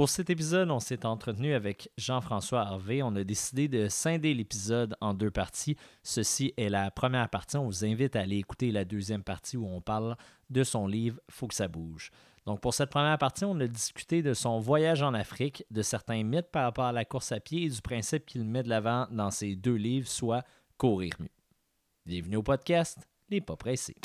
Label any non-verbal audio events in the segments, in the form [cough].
Pour cet épisode, on s'est entretenu avec Jean-François Harvey. On a décidé de scinder l'épisode en deux parties. Ceci est la première partie. On vous invite à aller écouter la deuxième partie où on parle de son livre Faut que ça bouge. Donc, pour cette première partie, on a discuté de son voyage en Afrique, de certains mythes par rapport à la course à pied et du principe qu'il met de l'avant dans ses deux livres, soit courir mieux. Bienvenue au podcast Les Pas Pressés.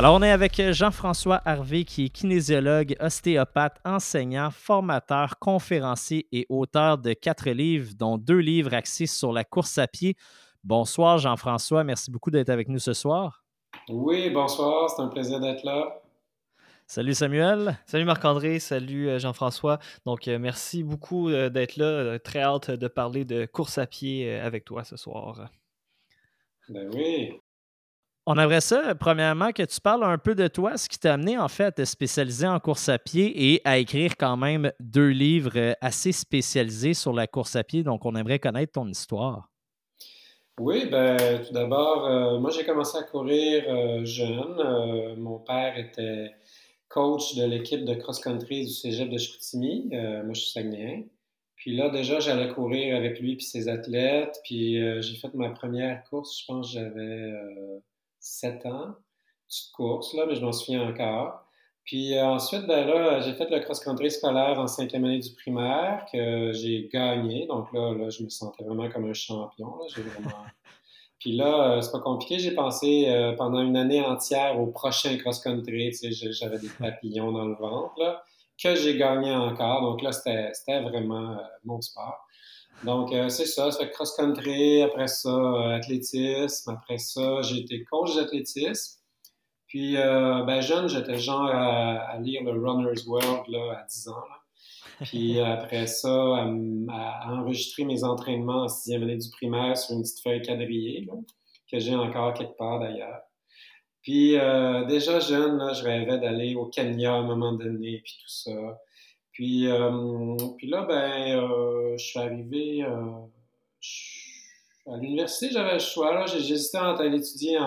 Alors, on est avec Jean-François Harvey, qui est kinésiologue, ostéopathe, enseignant, formateur, conférencier et auteur de quatre livres, dont deux livres axés sur la course à pied. Bonsoir, Jean-François. Merci beaucoup d'être avec nous ce soir. Oui, bonsoir. C'est un plaisir d'être là. Salut Samuel. Salut Marc-André, salut euh, Jean-François. Donc, euh, merci beaucoup euh, d'être là. Très hâte de parler de course à pied avec toi ce soir. Ben oui. On aimerait ça, premièrement, que tu parles un peu de toi, ce qui t'a amené en fait à te spécialiser en course à pied et à écrire quand même deux livres euh, assez spécialisés sur la course à pied. Donc, on aimerait connaître ton histoire. Oui, ben, tout d'abord, euh, moi j'ai commencé à courir euh, jeune. mon père était coach de l'équipe de cross-country du cégep de Chicoutimi. moi, je suis Saguenay. Puis là, déjà, j'allais courir avec lui et ses athlètes. Puis j'ai fait ma première course, je pense j'avais 7 ans, petite course, là, mais je m'en souviens encore. Puis euh, ensuite, ben là, j'ai fait le cross-country scolaire en cinquième année du primaire que j'ai gagné. Donc là, là, je me sentais vraiment comme un champion. Là. Vraiment... [laughs] Puis là, euh, c'est pas compliqué. J'ai pensé euh, pendant une année entière au prochain cross-country. Tu sais, j'avais des papillons dans le ventre, là, que j'ai gagné encore. Donc là, c'était vraiment mon sport. Donc, euh, c'est ça, ça fait cross-country, après ça, euh, athlétisme, après ça, j'ai été coach d'athlétisme. Puis, euh, ben, jeune, j'étais genre à, lire le Runner's World là, à 10 ans. Puis [laughs] après ça, à, enregistrer mes entraînements en sixième année du primaire sur une petite feuille quadrillée, que j'ai encore quelque part d'ailleurs. Puis déjà jeune, là, je rêvais d'aller au Kenya à un moment donné, puis tout ça. Puis, euh, puis là, ben, euh, je suis arrivé euh, à l'université, j'avais le choix. J'hésitais entre aller étudier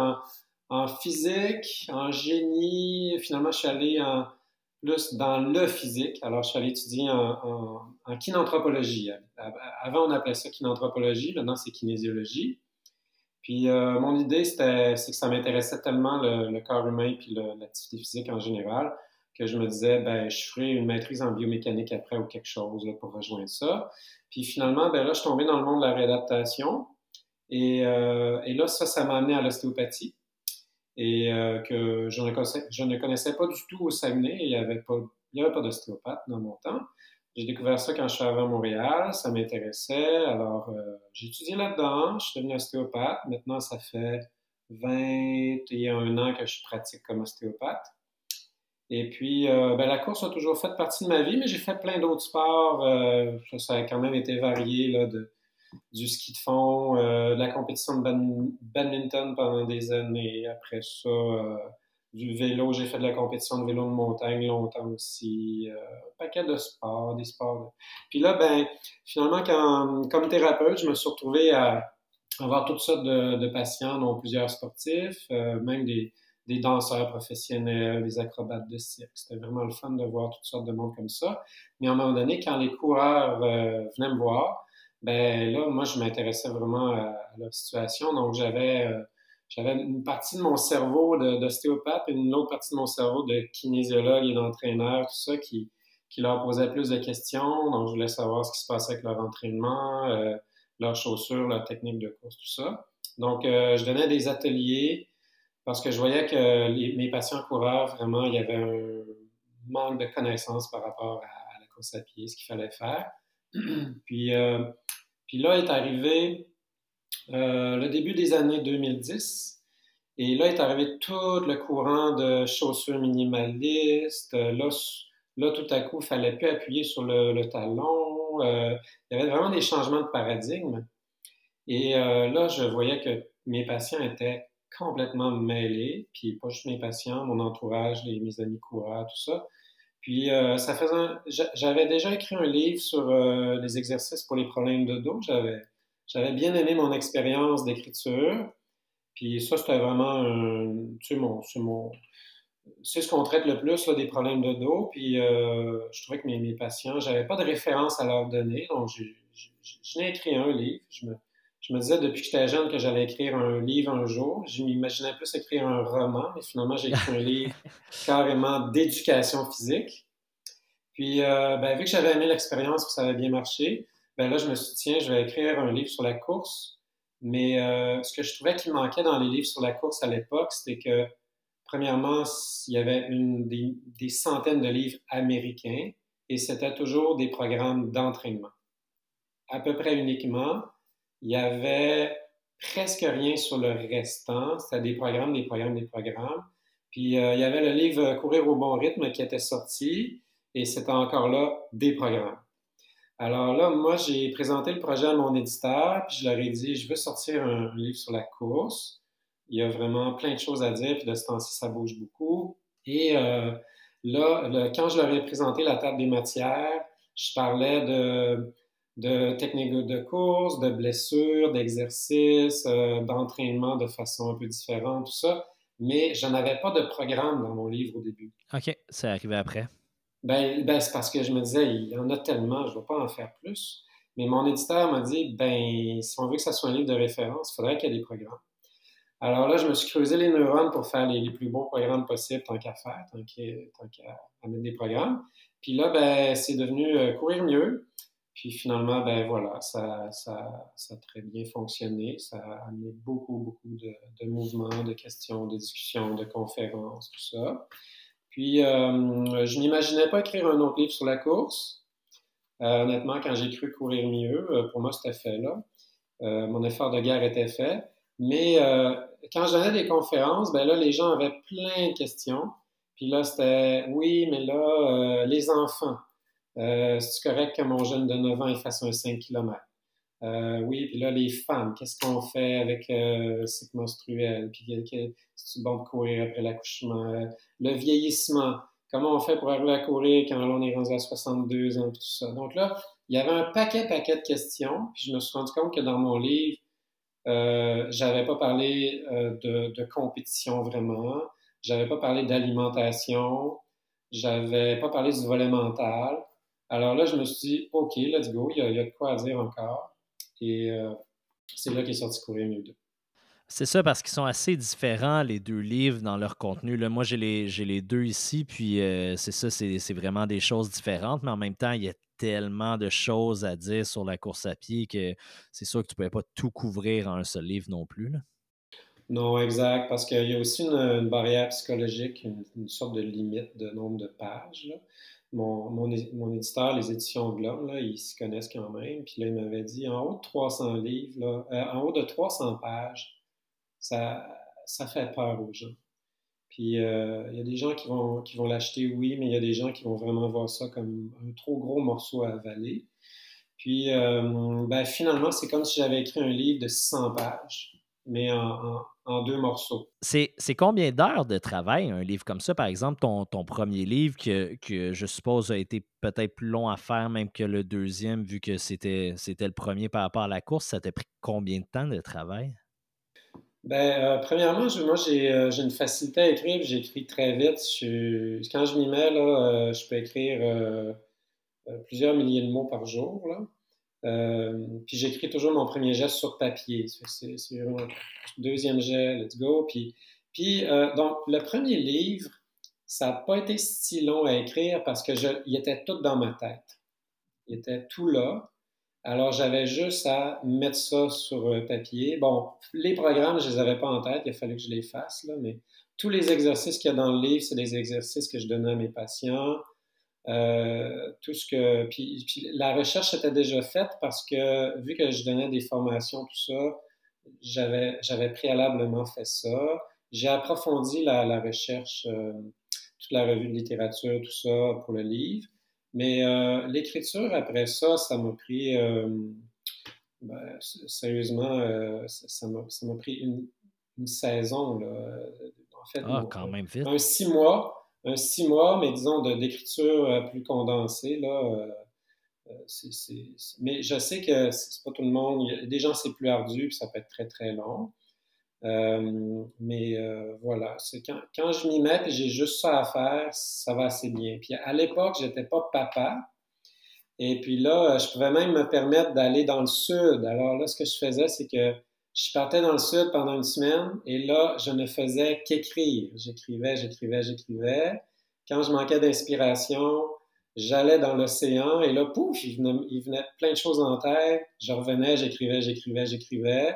en, physique, en génie. Finalement, je suis allé en, plus dans le physique. Alors, je suis allé étudier en, en, kinanthropologie. Avant, on appelait ça kinanthropologie. Maintenant, c'est kinésiologie. Puis, mon idée, c'était, c'est que ça m'intéressait tellement le, le, corps humain puis l'activité physique en général que je me disais, ben, je ferai une maîtrise en biomécanique après ou quelque chose là, pour rejoindre ça. Puis finalement, ben là, je suis tombé dans le monde de la réadaptation. Et, euh, et là, ça, ça m'a amené à l'ostéopathie. Et euh, que je ne, connaissais, pas du tout au Saguenay. Il n'y avait pas, il avait pas d'ostéopathe dans mon temps. J'ai découvert ça quand je suis arrivé à Montréal. Ça m'intéressait. Alors, euh, j'ai étudié là-dedans. Je suis devenu ostéopathe. Maintenant, ça fait 21 ans que je pratique comme ostéopathe. Et puis, euh, ben, la course a toujours fait partie de ma vie, mais j'ai fait plein d'autres sports. Euh, ça a quand même été varié, là, du ski de fond, euh, de la compétition de badminton pendant des années. Après ça, du vélo, j'ai fait de la compétition de vélo de montagne longtemps aussi. un paquet de sports, des sports. Puis là, ben, finalement, quand, comme thérapeute, je me suis retrouvé à avoir toutes sortes de patients, dont plusieurs sportifs, même des des danseurs professionnels, des acrobates de cirque. C'était vraiment le fun de voir toutes sortes de monde comme ça. Mais à un moment donné, quand les coureurs euh, venaient me voir, ben là, moi, je m'intéressais vraiment à, leur situation. Donc, j'avais euh, j'avais une partie de mon cerveau d'ostéopathe et une autre partie de mon cerveau de kinésiologue et d'entraîneur, tout ça, qui, qui leur posait plus de questions. Donc, je voulais savoir ce qui se passait avec leur entraînement, euh, leurs chaussures, leur technique de course, tout ça. Donc, je donnais des ateliers parce que je voyais que mes patients coureurs, vraiment, il y avait un manque de connaissances par rapport à, la course à pied, ce qu'il fallait faire. [clears throat] puis, euh, puis là est arrivé euh, le début des années 2010. Et là est arrivé tout le courant de chaussures minimalistes. Là, là tout à coup, il fallait plus appuyer sur le, talon. Euh, il y avait vraiment des changements de paradigme. Et là, je voyais que mes patients étaient complètement mêlé, puis pas juste mes patients, mon entourage, les, mes amis coureurs, tout ça. Puis, ça faisait. J'avais déjà écrit un livre sur les exercices pour les problèmes de dos. J'avais, j'avais bien aimé mon expérience d'écriture. Puis, ça, c'était vraiment, tu sais, mon, mon, c'est ce qu'on traite le plus, des problèmes de dos. Puis euh, je trouvais que mes, mes patients, j'avais pas de référence à leur donner. Donc, j'ai écrit un livre. Je me, je me disais depuis que j'étais jeune que j'allais écrire un livre un jour. Je m'imaginais plus écrire un roman, mais finalement, j'ai écrit un [laughs] livre carrément d'éducation physique. Puis, euh, ben, vu que j'avais aimé l'expérience, que ça avait bien marché, ben là, je me suis dit, tiens, je vais écrire un livre sur la course. Mais euh, ce que je trouvais qui manquait dans les livres sur la course à l'époque, c'était que Premièrement, il y avait une, des, centaines de livres américains et c'était toujours des programmes d'entraînement. À peu près uniquement, il y avait presque rien sur le restant. C'était des programmes, des programmes, des programmes. Puis euh, il y avait le livre Courir au bon rythme qui était sorti et c'était encore là des programmes. Alors là, moi, j'ai présenté le projet à mon éditeur, puis je leur ai dit, je veux sortir un livre sur la course. Il y a vraiment plein de choses à dire, puis de ce temps-ci, ça bouge beaucoup. Et euh, là, quand je leur ai présenté la table des matières, je parlais de, de techniques de course, de blessures, d'exercices, euh, d'entraînement de façon un peu différente, tout ça. Mais je n'avais pas de programme dans mon livre au début. OK, c'est arrivé après. Ben, ben c'est parce que je me disais, il y en a tellement, je ne vais pas en faire plus. Mais mon éditeur m'a dit, ben, si on veut que ça soit un livre de référence, il faudrait qu'il y ait des programmes. Alors là, je me suis creusé les neurones pour faire les, plus beaux programmes possibles tant qu'à faire, tant qu'à mettre des programmes. Puis là, ben, c'est devenu euh, courir mieux. Puis finalement, ben voilà, ça, ça, ça, a très bien fonctionné. Ça a amené beaucoup, beaucoup de, mouvements, de questions, de discussions, de conférences, tout ça. Puis, euh, je n'imaginais pas écrire un autre livre sur la course. Euh, honnêtement, quand j'ai cru courir mieux, pour moi, c'était fait là. mon effort de guerre était fait. Mais quand donnais des conférences, ben là, les gens avaient plein de questions. Puis là, c'était oui, mais là, euh, les enfants, euh, c'est correct que mon jeune de 9 ans il fasse un 5 km. Euh, oui, puis là, les femmes, qu'est-ce qu'on fait avec euh, cycle menstruel? Puis c'est bon de courir après l'accouchement? Le vieillissement, comment on fait pour arriver à courir quand on est rendu à 62 ans, tout ça? Donc là, il y avait un paquet, paquet de questions. Puis je me suis rendu compte que dans mon livre, euh, j'avais pas parlé euh, de, de, compétition vraiment. J'avais pas parlé d'alimentation. J'avais pas parlé du volet mental. Alors là, je me suis dit, OK, let's go, il y a, il y a de quoi à dire encore. Et euh, c'est là qu'est sorti Courir mieux 2. C'est ça, parce qu'ils sont assez différents, les deux livres, dans leur contenu. Là, moi, j'ai les, les, deux ici, puis euh, c'est ça, c'est vraiment des choses différentes, mais en même temps, il y a tellement de choses à dire sur la course à pied que c'est sûr que tu ne pouvais pas tout couvrir en un seul livre non plus. Là. Non, exact, parce qu'il y a aussi une, barrière psychologique, une, sorte de limite de nombre de pages. Mon, mon, éditeur, les éditions Globe, là, ils s'y connaissent quand même. Puis là, il m'avait dit en haut de 300 livres, euh, en haut de 300 pages, ça, ça fait peur aux gens. Puis euh, il y a des gens qui vont, qui vont l'acheter, oui, mais il y a des gens qui vont vraiment voir ça comme un trop gros morceau à avaler. Puis euh, ben, finalement, c'est comme si j'avais écrit un livre de 600 pages, mais en, deux morceaux. C'est combien d'heures de travail, un livre comme ça? Par exemple, ton, ton premier livre, que, que, je suppose a été peut-être plus long à faire même que le deuxième, vu que c'était le premier par rapport à la course, ça t'a pris combien de temps de travail? Ben, euh, premièrement, moi, euh, j'ai une facilité à écrire, j'écris très vite. quand je m'y mets, là, euh, je peux écrire plusieurs milliers de mots par jour. Là. Puis j'écris toujours mon premier geste sur papier. C'est vraiment deuxième jet, let's go. Puis, puis donc, le premier livre, ça n'a pas été si long à écrire parce que je, il était tout dans ma tête. Il était tout là. Alors, j'avais juste à mettre ça sur euh, papier. Bon, les programmes, je les avais pas en tête, il a fallu que je les fasse, là, mais tous les exercices qu'il y a dans le livre, c'est des exercices que je donnais à mes patients. Euh, tout ce que. Puis, la recherche était déjà faite parce que, vu que je donnais des formations, tout ça, j'avais, j'avais préalablement fait ça. J'ai approfondi la, la recherche, euh, toute la revue de littérature, tout ça pour le livre. Mais euh, l'écriture, après ça, ça m'a pris, euh, ben, sérieusement, euh, ça m'a pris une, saison. Là. En fait, ah, quand même vite. un six mois un six mois, mais disons d'écriture plus condensée. Là, Mais je sais que c'est pas tout le monde. Des gens, c'est plus ardu, puis ça peut être très, très long. mais voilà, c'est quand, quand, je m'y mets et j'ai juste ça à faire, ça va assez bien. Puis à l'époque, j'étais pas papa. Et puis là, je pouvais même me permettre d'aller dans le sud. Alors là, ce que je faisais, c'est que je partais dans le sud pendant une semaine et là, je ne faisais qu'écrire. J'écrivais, j'écrivais, j'écrivais. Quand je manquais d'inspiration, j'allais dans l'océan et là, pouf, il venait, plein de choses en tête. Je revenais, j'écrivais, j'écrivais, j'écrivais.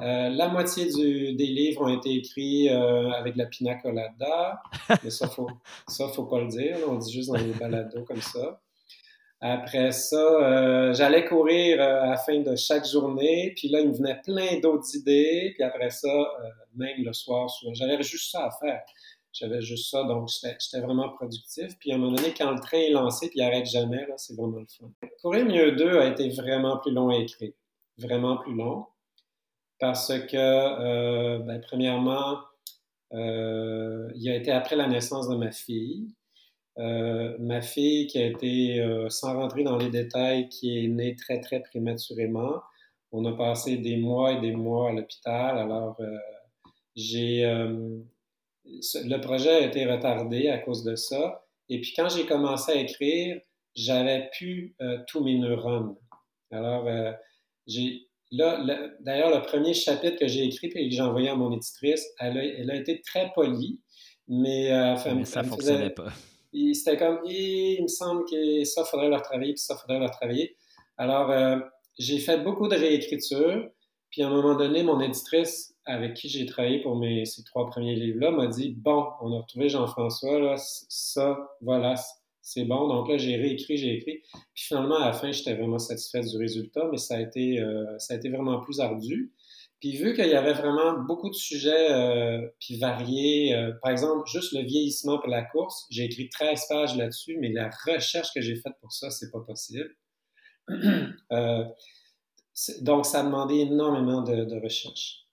Euh, la moitié des livres ont été écrits euh, avec la pina colada, mais ça, faut, ça, faut pas le dire. on dit juste dans les balados comme ça. Après ça, euh, j'allais courir euh, à la fin de chaque journée, puis là, il me venait plein d'autres idées, puis après ça, euh, même le soir, j'avais juste ça à faire. J'avais juste ça, donc j'étais vraiment productif. Puis à un moment donné, quand le train est lancé, puis il n'arrête jamais, c'est vraiment le fun. Courir mieux 2 a été vraiment plus long à écrire, vraiment plus long, parce que, ben, premièrement, il a été après la naissance de ma fille. Euh, ma fille qui a été, euh, sans rentrer dans les détails, qui est née très, très prématurément. On a passé des mois et des mois à l'hôpital. Alors, euh, j'ai... le projet a été retardé à cause de ça. Et puis, quand j'ai commencé à écrire, j'avais pu tous mes neurones. Alors, j'ai... Là, d'ailleurs, le premier chapitre que j'ai écrit et que j'ai envoyé à mon éditrice, elle a, elle a été très polie, mais, mais ça ne fonctionnait pas c'était comme, il me semble que ça, faudrait leur travailler, puis ça, faudrait leur travailler. Alors, euh, j'ai fait beaucoup de réécriture, puis à un moment donné, mon éditrice avec qui j'ai travaillé pour mes, ces trois premiers livres-là m'a dit, bon, on a retrouvé Jean-François, là, ça, voilà, c'est bon. Donc là, j'ai réécrit, j'ai écrit. Puis finalement, à la fin, j'étais vraiment satisfait du résultat, mais ça a été, euh, ça a été vraiment plus ardu. Puis vu qu'il y avait vraiment beaucoup de sujets euh, puis variés, euh, par exemple, juste le vieillissement pour la course, j'ai écrit 13 pages là-dessus, mais la recherche que j'ai faite pour ça, c'est pas possible. [clears throat] euh, donc, ça a demandé énormément de, de, recherche.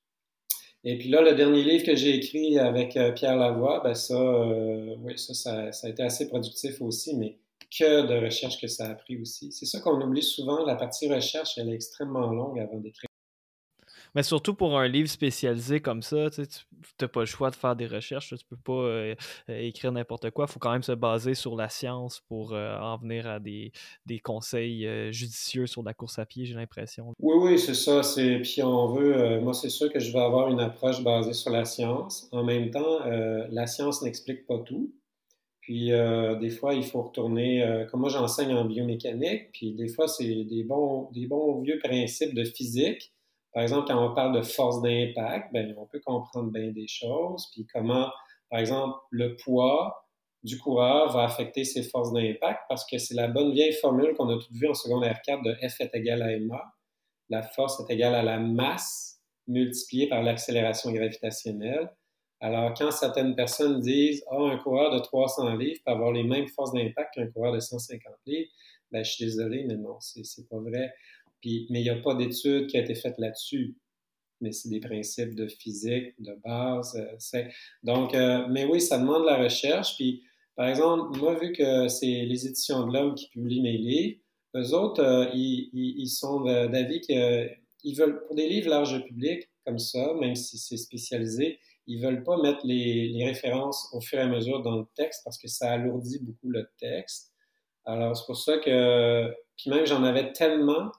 Et puis là, le dernier livre que j'ai écrit avec Pierre Lavoie, ben ça, oui, ça, ça, ça, a été assez productif aussi, mais que de recherche que ça a pris aussi. C'est ça qu'on oublie souvent, la partie recherche, elle est extrêmement longue avant d'écrire. Mais surtout pour un livre spécialisé comme ça, tu n'as pas le choix de faire des recherches. Tu peux pas euh, euh, écrire n'importe quoi. Il faut quand même se baser sur la science pour euh, en venir à des, des conseils judicieux sur la course à pied, j'ai l'impression. Oui, oui, c'est ça. Puis on veut, moi, c'est sûr que je vais avoir une approche basée sur la science. En même temps, la science n'explique pas tout. Puis des fois, il faut retourner, comme moi j'enseigne en biomécanique, puis des fois, c'est des bons, des bons vieux principes de physique par exemple, quand on parle de force d'impact, ben, on peut comprendre bien des choses, puis comment, par exemple, le poids du coureur va affecter ses forces d'impact, parce que c'est la bonne vieille formule qu'on a toutes vue en secondaire 4 de F est égal à ma. La force est égale à la masse multipliée par l'accélération gravitationnelle. Alors, quand certaines personnes disent « Ah, oh, un coureur de 300 livres peut avoir les mêmes forces d'impact qu'un coureur de 150 livres », ben, je suis désolé, mais non, c'est pas vrai mais il n'y a pas d'étude qui a été faite là-dessus. Mais c'est des principes de physique, de base. Euh, donc, euh, mais oui, ça demande de la recherche. Puis, par exemple, moi, vu que c'est les éditions de l'homme qui publient mes livres, eux autres, euh, ils, sont d'avis qu'ils veulent, pour des livres large public, comme ça, même si c'est spécialisé, ils veulent pas mettre les, les, références au fur et à mesure dans le texte parce que ça alourdit beaucoup le texte. Alors, c'est pour ça que, puis même j'en avais tellement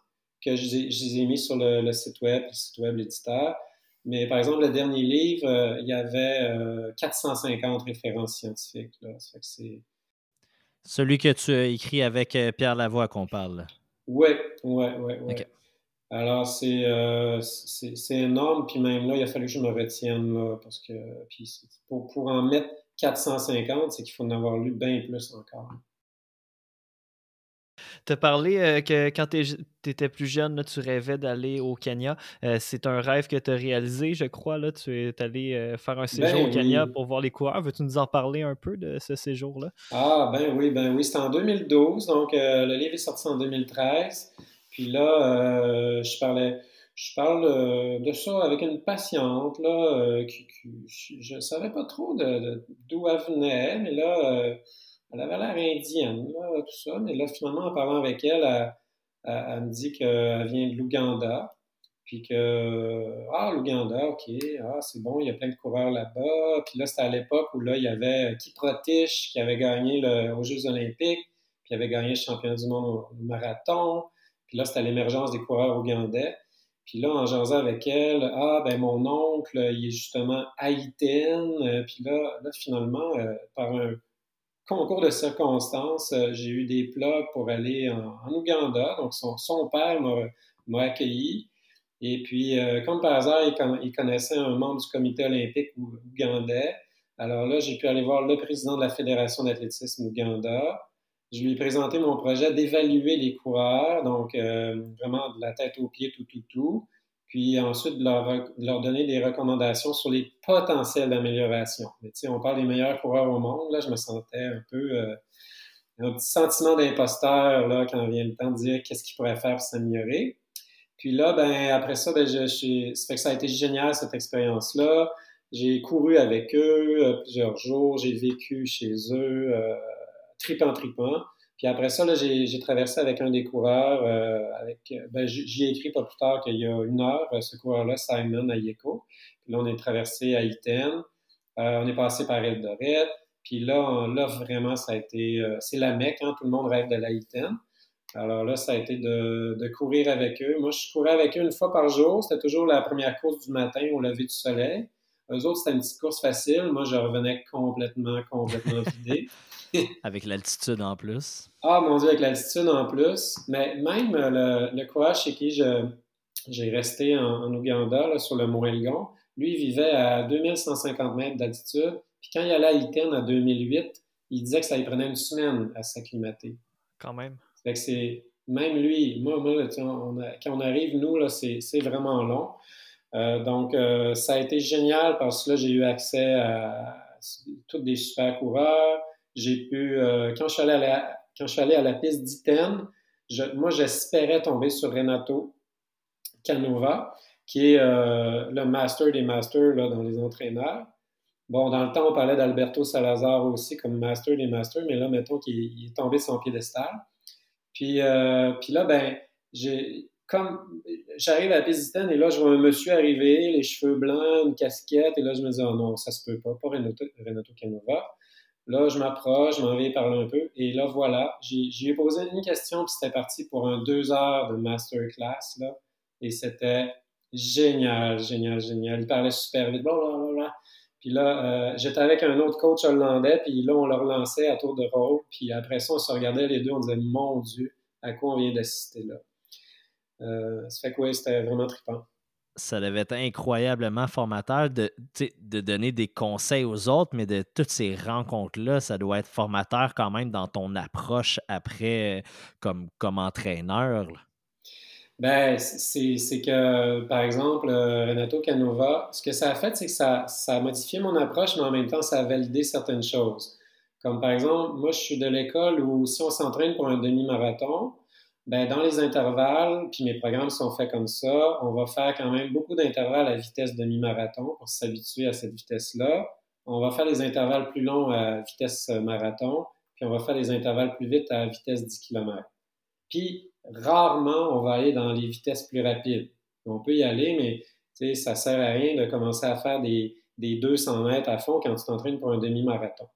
que je, les ai mis sur le, site web, le site web, l'éditeur. Mais par exemple, le dernier livre, euh, il y avait 450 euh, références scientifiques. Là. Ça c'est... Celui que tu as écrit avec euh, Pierre Lavoie qu'on parle. Oui, oui, oui. Ouais. Alors, c'est, c'est, énorme. Puis même là, il a fallu que je me retienne là, parce que puis pour, pour en mettre 450, c'est qu'il faut en avoir lu bien plus encore. Tu as parlé euh, que quand tu étais plus jeune, tu rêvais d'aller au Kenya. Euh, c'est un rêve que tu as réalisé, je crois. Là. Tu es allé euh, faire un séjour ben au Kenya pour voir les coureurs. Veux-tu nous en parler un peu de ce séjour-là? Ah, ben oui, ben oui. C'était en 2012. Donc, le livre est sorti en 2013. Puis là, je parlais je parle de ça avec une patiente, là, qui, je ne savais pas trop d'où elle venait, mais là, elle avait l'air indienne, là, tout ça. Mais là, finalement, en parlant avec elle, elle, me dit qu'elle vient de l'Ouganda. Puis que, ah, l'Ouganda, OK, ah, c'est bon, il y a plein de coureurs là-bas. Puis là, c'était à l'époque où là, il y avait Kiprotich qui avait gagné aux Jeux olympiques, puis avait gagné le championnat du monde au, marathon. Puis là, c'était l'émergence des coureurs ougandais. Puis là, en jasant avec elle, ah, ben mon oncle, il est justement haïtien. Puis là, là finalement, euh, par un concours de circonstances, euh, j'ai eu des plugs pour aller en, Ouganda. Donc, son, son père m'a accueilli. Et puis, euh, comme par hasard, il, connaissait un membre du comité olympique ougandais. Alors là, j'ai pu aller voir le président de la Fédération d'athlétisme Ouganda. Je lui ai présenté mon projet d'évaluer les coureurs, donc euh, vraiment de la tête aux pieds, tout, tout, tout. Puis ensuite, de leur, donner des recommandations sur les potentiels d'amélioration. On parle des meilleurs coureurs au monde. Là, je me sentais un peu... Euh, un petit sentiment d'imposteur là, quand vient le temps de dire qu'est-ce qu'il pourrait faire pour s'améliorer. Puis là, ben, après ça, ben, je, ça fait que ça a été génial, cette expérience-là. J'ai couru avec eux euh, plusieurs jours, j'ai vécu chez eux, euh, tripant, tripant. Puis après ça, j'ai traversé avec un des coureurs, euh, avec, ben, j'y ai écrit pas plus tard qu'il y a une heure, ce coureur-là, Simon Ayeko. Puis là, on est traversé à Iten, on est passé par Eldoret. Puis là, là, vraiment, ça a été, c'est la Mecque, hein, tout le monde rêve de la Iten. Alors là, ça a été de, de, courir avec eux. Moi, je courais avec eux une fois par jour. C'était toujours la première course du matin au lever du soleil. Eux autres, c'était une petite course facile. Moi, je revenais complètement, complètement [laughs] vidé. avec l'altitude en plus. Ah, mon Dieu, avec l'altitude en plus. Mais même le, le courage chez qui j'ai resté en, Ouganda, là, sur le Mont Elgon, lui, il vivait à 2150 mètres d'altitude. Puis quand il allait à Iten en 2008, il disait que ça lui prenait une semaine à s'acclimater. Quand même. Fait que c'est même lui, moi, moi quand on arrive, nous, là, c'est, vraiment long. Euh, donc, euh, ça a été génial parce que là, j'ai eu accès à tous des super coureurs. J'ai pu, euh, quand, je suis allé à la, quand je suis allé à la piste d'Iten, moi, j'espérais tomber sur Renato Canova, qui est le master des masters là, dans les entraîneurs. Bon, dans le temps, on parlait d'Alberto Salazar aussi comme master des masters, mais là, mettons qu'il est tombé sur son piédestal. Puis, euh, puis là, ben, j'ai, comme j'arrive à piste et là, je vois un monsieur arriver, les cheveux blancs, une casquette, et là, je me dis, oh non, ça se peut pas, pas Renato, Renato Canova. Là, je m'approche, je m'en vais parler un peu, et là, voilà, j'ai posé une question, puis c'était parti pour un deux heures de masterclass, là, et c'était génial, génial, génial. Il parlait super vite, blablabla. Puis là, euh, j'étais avec un autre coach hollandais, puis là, on le relançait à tour de rôle. Puis après ça, on se regardait les deux, on disait, mon Dieu, à quoi on vient d'assister là? Euh, ça fait quoi? C'était vraiment trippant. Ça devait être incroyablement formateur de, de donner des conseils aux autres, mais de toutes ces rencontres-là, ça doit être formateur quand même dans ton approche après comme, comme entraîneur. Ben, c'est que, par exemple, euh, Renato Canova, ce que ça a fait, c'est que ça, ça a modifié mon approche, mais en même temps, ça a validé certaines choses. Comme par exemple, moi, je suis de l'école où si on s'entraîne pour un demi-marathon, ben, dans les intervalles, puis mes programmes sont faits comme ça, on va faire quand même beaucoup d'intervalles à vitesse demi-marathon pour s'habituer à cette vitesse-là. On va faire des intervalles plus longs à vitesse marathon, puis on va faire des intervalles plus vite à vitesse 10 km. Puis, rarement, on va aller dans les vitesses plus rapides. On peut y aller, mais ça sert à rien de commencer à faire des, des 200 mètres à fond quand tu t'entraînes pour un demi-marathon.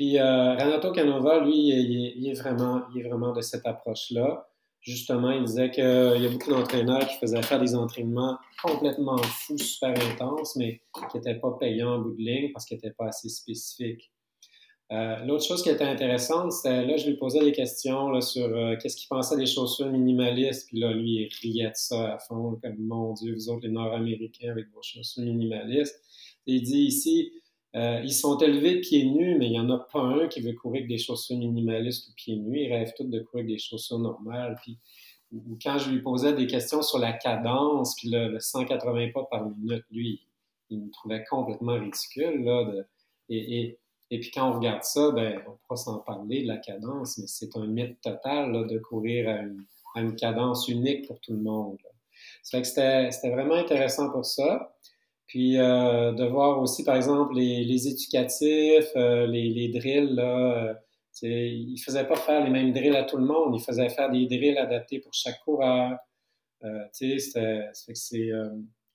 Puis euh, Renato Canova, lui, il est, vraiment, il est vraiment de cette approche-là. Justement, il disait qu'il y a beaucoup d'entraîneurs qui faisaient faire des entraînements complètement fous, super intenses, mais qui n'étaient pas payants en bout de ligne parce qu'ils n'étaient pas assez spécifiques. Euh, l'autre chose qui était intéressante, c'était là, je lui posais des questions sur euh, qu'est-ce qu'il pensait des chaussures minimalistes. Puis là, lui, il riait de ça à fond, comme mon Dieu, vous autres, les Nord-Américains, avec vos chaussures minimalistes. il dit ici, euh, ils sont élevés pieds nus, mais il n'y en a pas un qui veut courir avec des chaussures minimalistes ou pieds nus. Ils rêvent tous de courir avec des chaussures normales. Puis, ou, quand je lui posais des questions sur la cadence, puis le, 180 pas par minute, lui, il me trouvait complètement ridicule. Là, de, et et puis quand on regarde ça, ben, on pourra s'en parler de la cadence, mais c'est un mythe total de courir à une, cadence unique pour tout le monde. Ça fait que c'était vraiment intéressant pour ça. Puis de voir aussi, par exemple, les, les éducatifs, les, les, drills, là, il ne faisait pas faire les mêmes drills à tout le monde, il faisait faire des drills adaptés pour chaque coureur. c'était,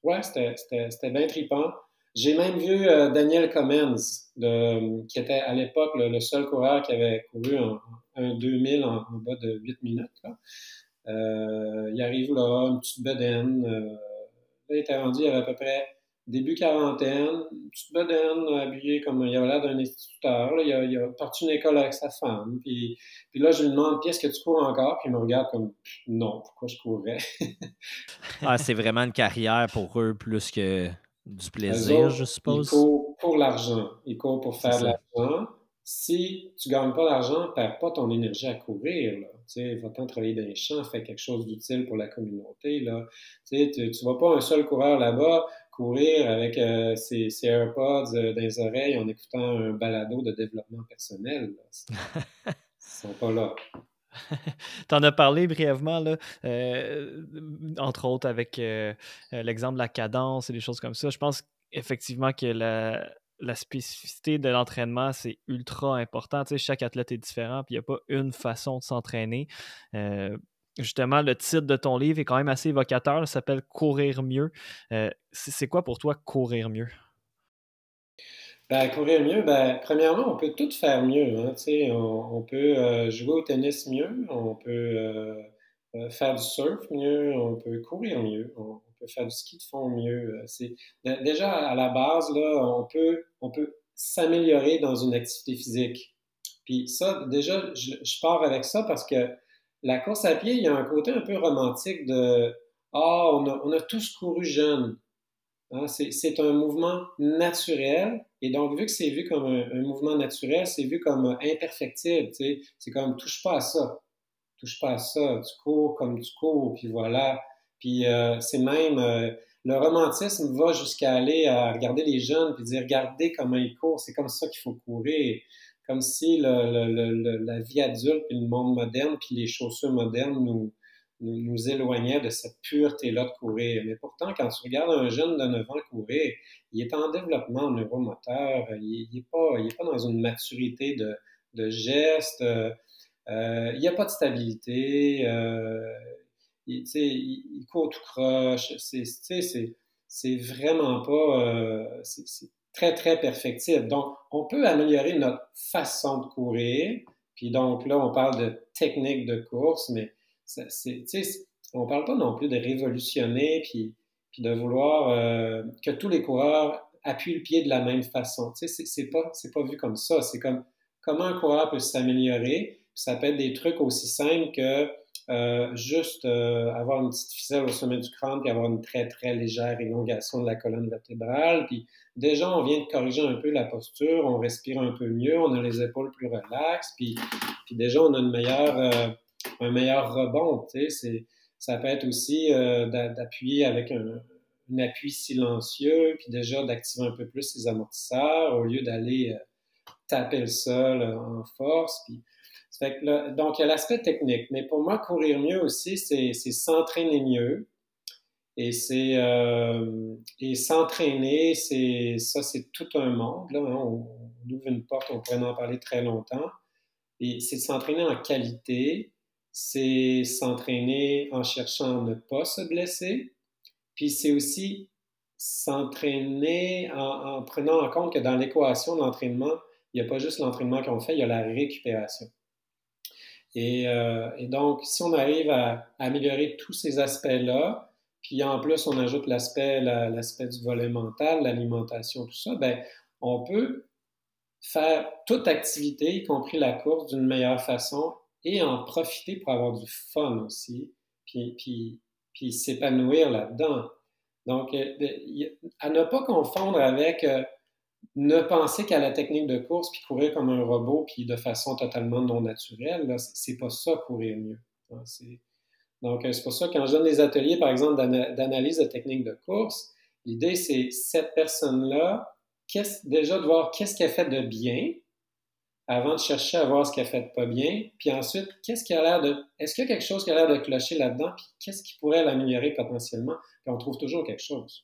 ouais, c'était bien trippant. J'ai même vu euh, Daniel Comens, qui était à l'époque le, seul coureur qui avait couru un, 2000 en, bas de 8 minutes. Euh, il arrive là, une petite bedaine. Euh, là, il était rendu, il avait à peu près début quarantaine, une petite bedaine, habillée comme il avait l'air d'un instituteur. il, a, il, a, parti une école avec sa femme. Puis, puis là, je lui demande, puis est-ce que tu cours encore? Puis il me regarde comme, non, pourquoi je courrais? [laughs] ah, c'est vraiment une carrière pour eux plus que du plaisir, je suppose. Il court pour l'argent. Il court pour faire de l'argent. Si tu ne gagnes pas d'argent, perds pas ton énergie à courir. Va-t'en travailler dans les champs, fais quelque chose d'utile pour la communauté. Là. Tu ne vas pas un seul coureur là-bas courir avec euh, ses, AirPods euh, dans les oreilles en écoutant un balado de développement personnel. [laughs] Ils ne sont pas là. [laughs] tu en as parlé brièvement, là, euh, entre autres avec euh, l'exemple de la cadence et des choses comme ça. Je pense effectivement que la, spécificité de l'entraînement, c'est ultra important. Tu sais, chaque athlète est différent, puis il n'y a pas une façon de s'entraîner. Justement, le titre de ton livre est quand même assez évocateur. Ça s'appelle Courir mieux. c'est quoi pour toi courir mieux? Ben, courir mieux, ben, premièrement, on peut tout faire mieux. Hein, on, on, peut euh, jouer au tennis mieux, on peut euh, euh, faire du surf mieux, on peut courir mieux, on, peut faire du ski de fond mieux. C'est, déjà, à la base, là, on peut, on peut s'améliorer dans une activité physique. Puis ça, déjà, je, pars avec ça parce que la course à pied, il y a un côté un peu romantique de Ah, on a, tous couru jeunes. Hein, c'est un mouvement naturel. Et donc, vu que c'est vu comme un, mouvement naturel, c'est vu comme imperfectible. C'est comme touche pas à ça. Touche pas à ça. Tu cours comme tu cours, puis voilà. Puis euh, c'est même. Euh, le romantisme va jusqu'à aller à regarder les jeunes puis dire regardez comment ils courent, c'est comme ça qu'il faut courir. Comme si la vie adulte puis le monde moderne puis les chaussures modernes nous, nous, éloignait de cette pureté-là de courir. Mais pourtant, quand tu regardes un jeune de 9 ans courir, il est en développement neuromoteur, il n'est pas, il est pas dans une maturité de, de geste, euh, il n'y a pas de stabilité, euh, il, il, court tout croche, c'est vraiment pas... Euh, très, très perfectible. Donc, on peut améliorer notre façon de courir, puis donc là, on parle de technique de course, mais on ne parle pas non plus de révolutionner puis, de vouloir euh, que tous les coureurs appuient le pied de la même façon. Ce n'est pas, pas vu comme ça. C'est comme comment un coureur peut s'améliorer? Ça peut être des trucs aussi simples que euh, juste euh, avoir une petite ficelle au sommet du crâne puis avoir une très, très légère élongation de la colonne vertébrale. Puis déjà, on vient de corriger un peu la posture, on respire un peu mieux, on a les épaules plus relaxes, puis, puis déjà, on a une meilleure un meilleur rebond. Ça peut être aussi euh, d'appuyer avec un, appui silencieux, puis déjà d'activer un peu plus ses amortisseurs au lieu d'aller euh, taper le sol euh, en force. Puis, donc, il y a l'aspect technique. Mais pour moi, courir mieux aussi, c'est s'entraîner mieux. Et c'est et s'entraîner, c'est ça, c'est tout un monde. Là, hein. on, ouvre une porte, on pourrait en parler très longtemps. Et c'est s'entraîner en qualité, c'est s'entraîner en cherchant à ne pas se blesser, puis c'est aussi s'entraîner en, prenant en compte que dans l'équation de l'entraînement, il n'y a pas juste l'entraînement qu'on fait, il y a la récupération. Et, euh, donc, si on arrive à, améliorer tous ces aspects-là, puis en plus on ajoute l'aspect l'aspect du volet mental, l'alimentation, tout ça, ben on peut faire toute activité, y compris la course, d'une meilleure façon et en profiter pour avoir du fun aussi, puis, puis, puis s'épanouir là-dedans. Donc, euh, à ne pas confondre avec euh, ne penser qu'à la technique de course, puis courir comme un robot, puis de façon totalement non naturelle, c'est pas ça courir mieux. Hein, donc, euh, c'est pour ça que quand je donne des ateliers, par exemple, d'analyse de technique de course, l'idée, c'est cette personne-là, déjà de voir qu'est-ce qu'elle fait de bien, avant de chercher à voir ce qu'elle fait pas bien. Puis ensuite, qu'est-ce qui a l'air de. Est-ce qu'il y a quelque chose qui a l'air de clocher là-dedans? Puis qu'est-ce qui pourrait l'améliorer potentiellement? Puis on trouve toujours quelque chose.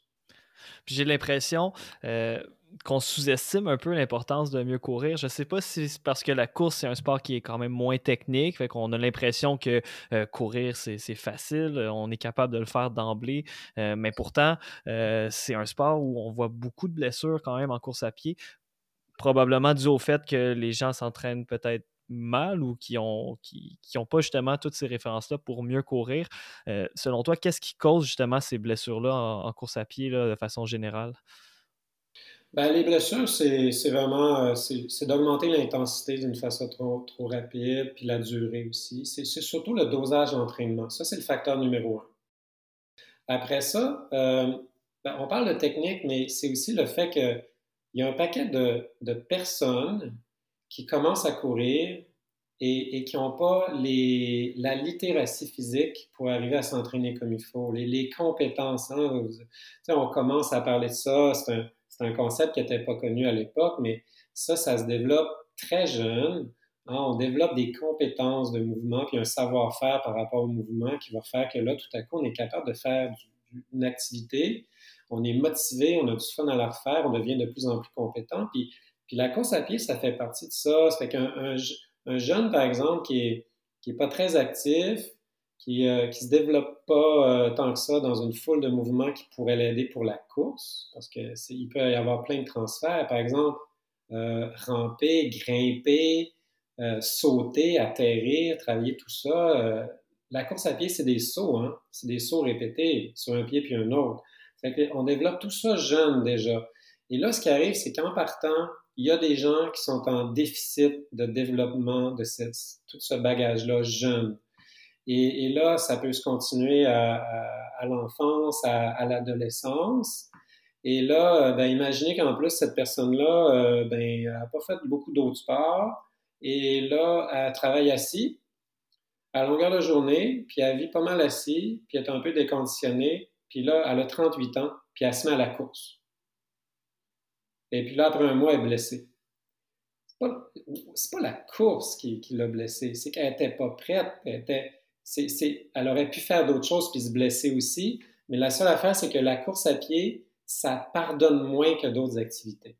Puis j'ai l'impression euh, qu'on sous-estime un peu l'importance de mieux courir. Je ne sais pas si c'est parce que la course, c'est un sport qui est quand même moins technique. Fait qu'on a l'impression que euh, courir, c'est facile. On est capable de le faire d'emblée. Euh, mais pourtant, c'est un sport où on voit beaucoup de blessures quand même en course à pied probablement dû au fait que les gens s'entraînent peut-être mal ou qui n'ont qui, pas justement toutes ces références-là pour mieux courir. Euh, selon toi, qu'est-ce qui cause justement ces blessures-là en, course à pied de façon générale? Ben, les blessures, c'est vraiment euh, c'est d'augmenter l'intensité d'une façon trop, trop rapide, puis la durée aussi. C'est surtout le dosage d'entraînement. Ça, c'est le facteur numéro un. Après ça, euh, ben, on parle de technique, mais c'est aussi le fait que il y a un paquet de, personnes qui commencent à courir et, qui n'ont pas les, la littératie physique pour arriver à s'entraîner comme il faut, les, compétences. Hein, on commence à parler de ça, c'est un, concept qui n'était pas connu à l'époque, mais ça, ça se développe très jeune. Hein, on développe des compétences de mouvement puis un savoir-faire par rapport au mouvement qui va faire que là, tout à coup, on est capable de faire une activité on est motivé, on a du fun à la refaire, on devient de plus en plus compétent. Puis, puis la course à pied, ça fait partie de ça. Ça fait qu'un un, jeune, par exemple, qui est, qui est pas très actif, qui ne euh, se développe pas euh, tant que ça dans une foule de mouvements qui pourraient l'aider pour la course, parce qu'il peut y avoir plein de transferts. Par exemple, euh, ramper, grimper, sauter, atterrir, travailler tout ça. la course à pied, c'est des sauts, hein? c'est des sauts répétés sur un pied puis un autre. On développe tout ça jeune déjà. Et là, ce qui arrive, c'est qu'en partant, il y a des gens qui sont en déficit de développement de tout ce bagage-là jeune. Et, là, ça peut se continuer à, l'enfance, à, l'adolescence. Et là, ben, imaginez qu'en plus, cette personne-là, euh, ben, n'a pas fait beaucoup d'autres sports. Et là, elle travaille assis à longueur de journée, puis elle vit pas mal assis, puis elle est un peu déconditionnée. Puis là, elle a 38 ans, puis elle se met à la course. Et puis là, après un mois, elle est blessée. C'est pas, pas la course qui, l'a blessée, c'est qu'elle n'était pas prête. Elle, était, elle aurait pu faire d'autres choses puis se blesser aussi, mais la seule affaire, c'est que la course à pied, ça pardonne moins que d'autres activités.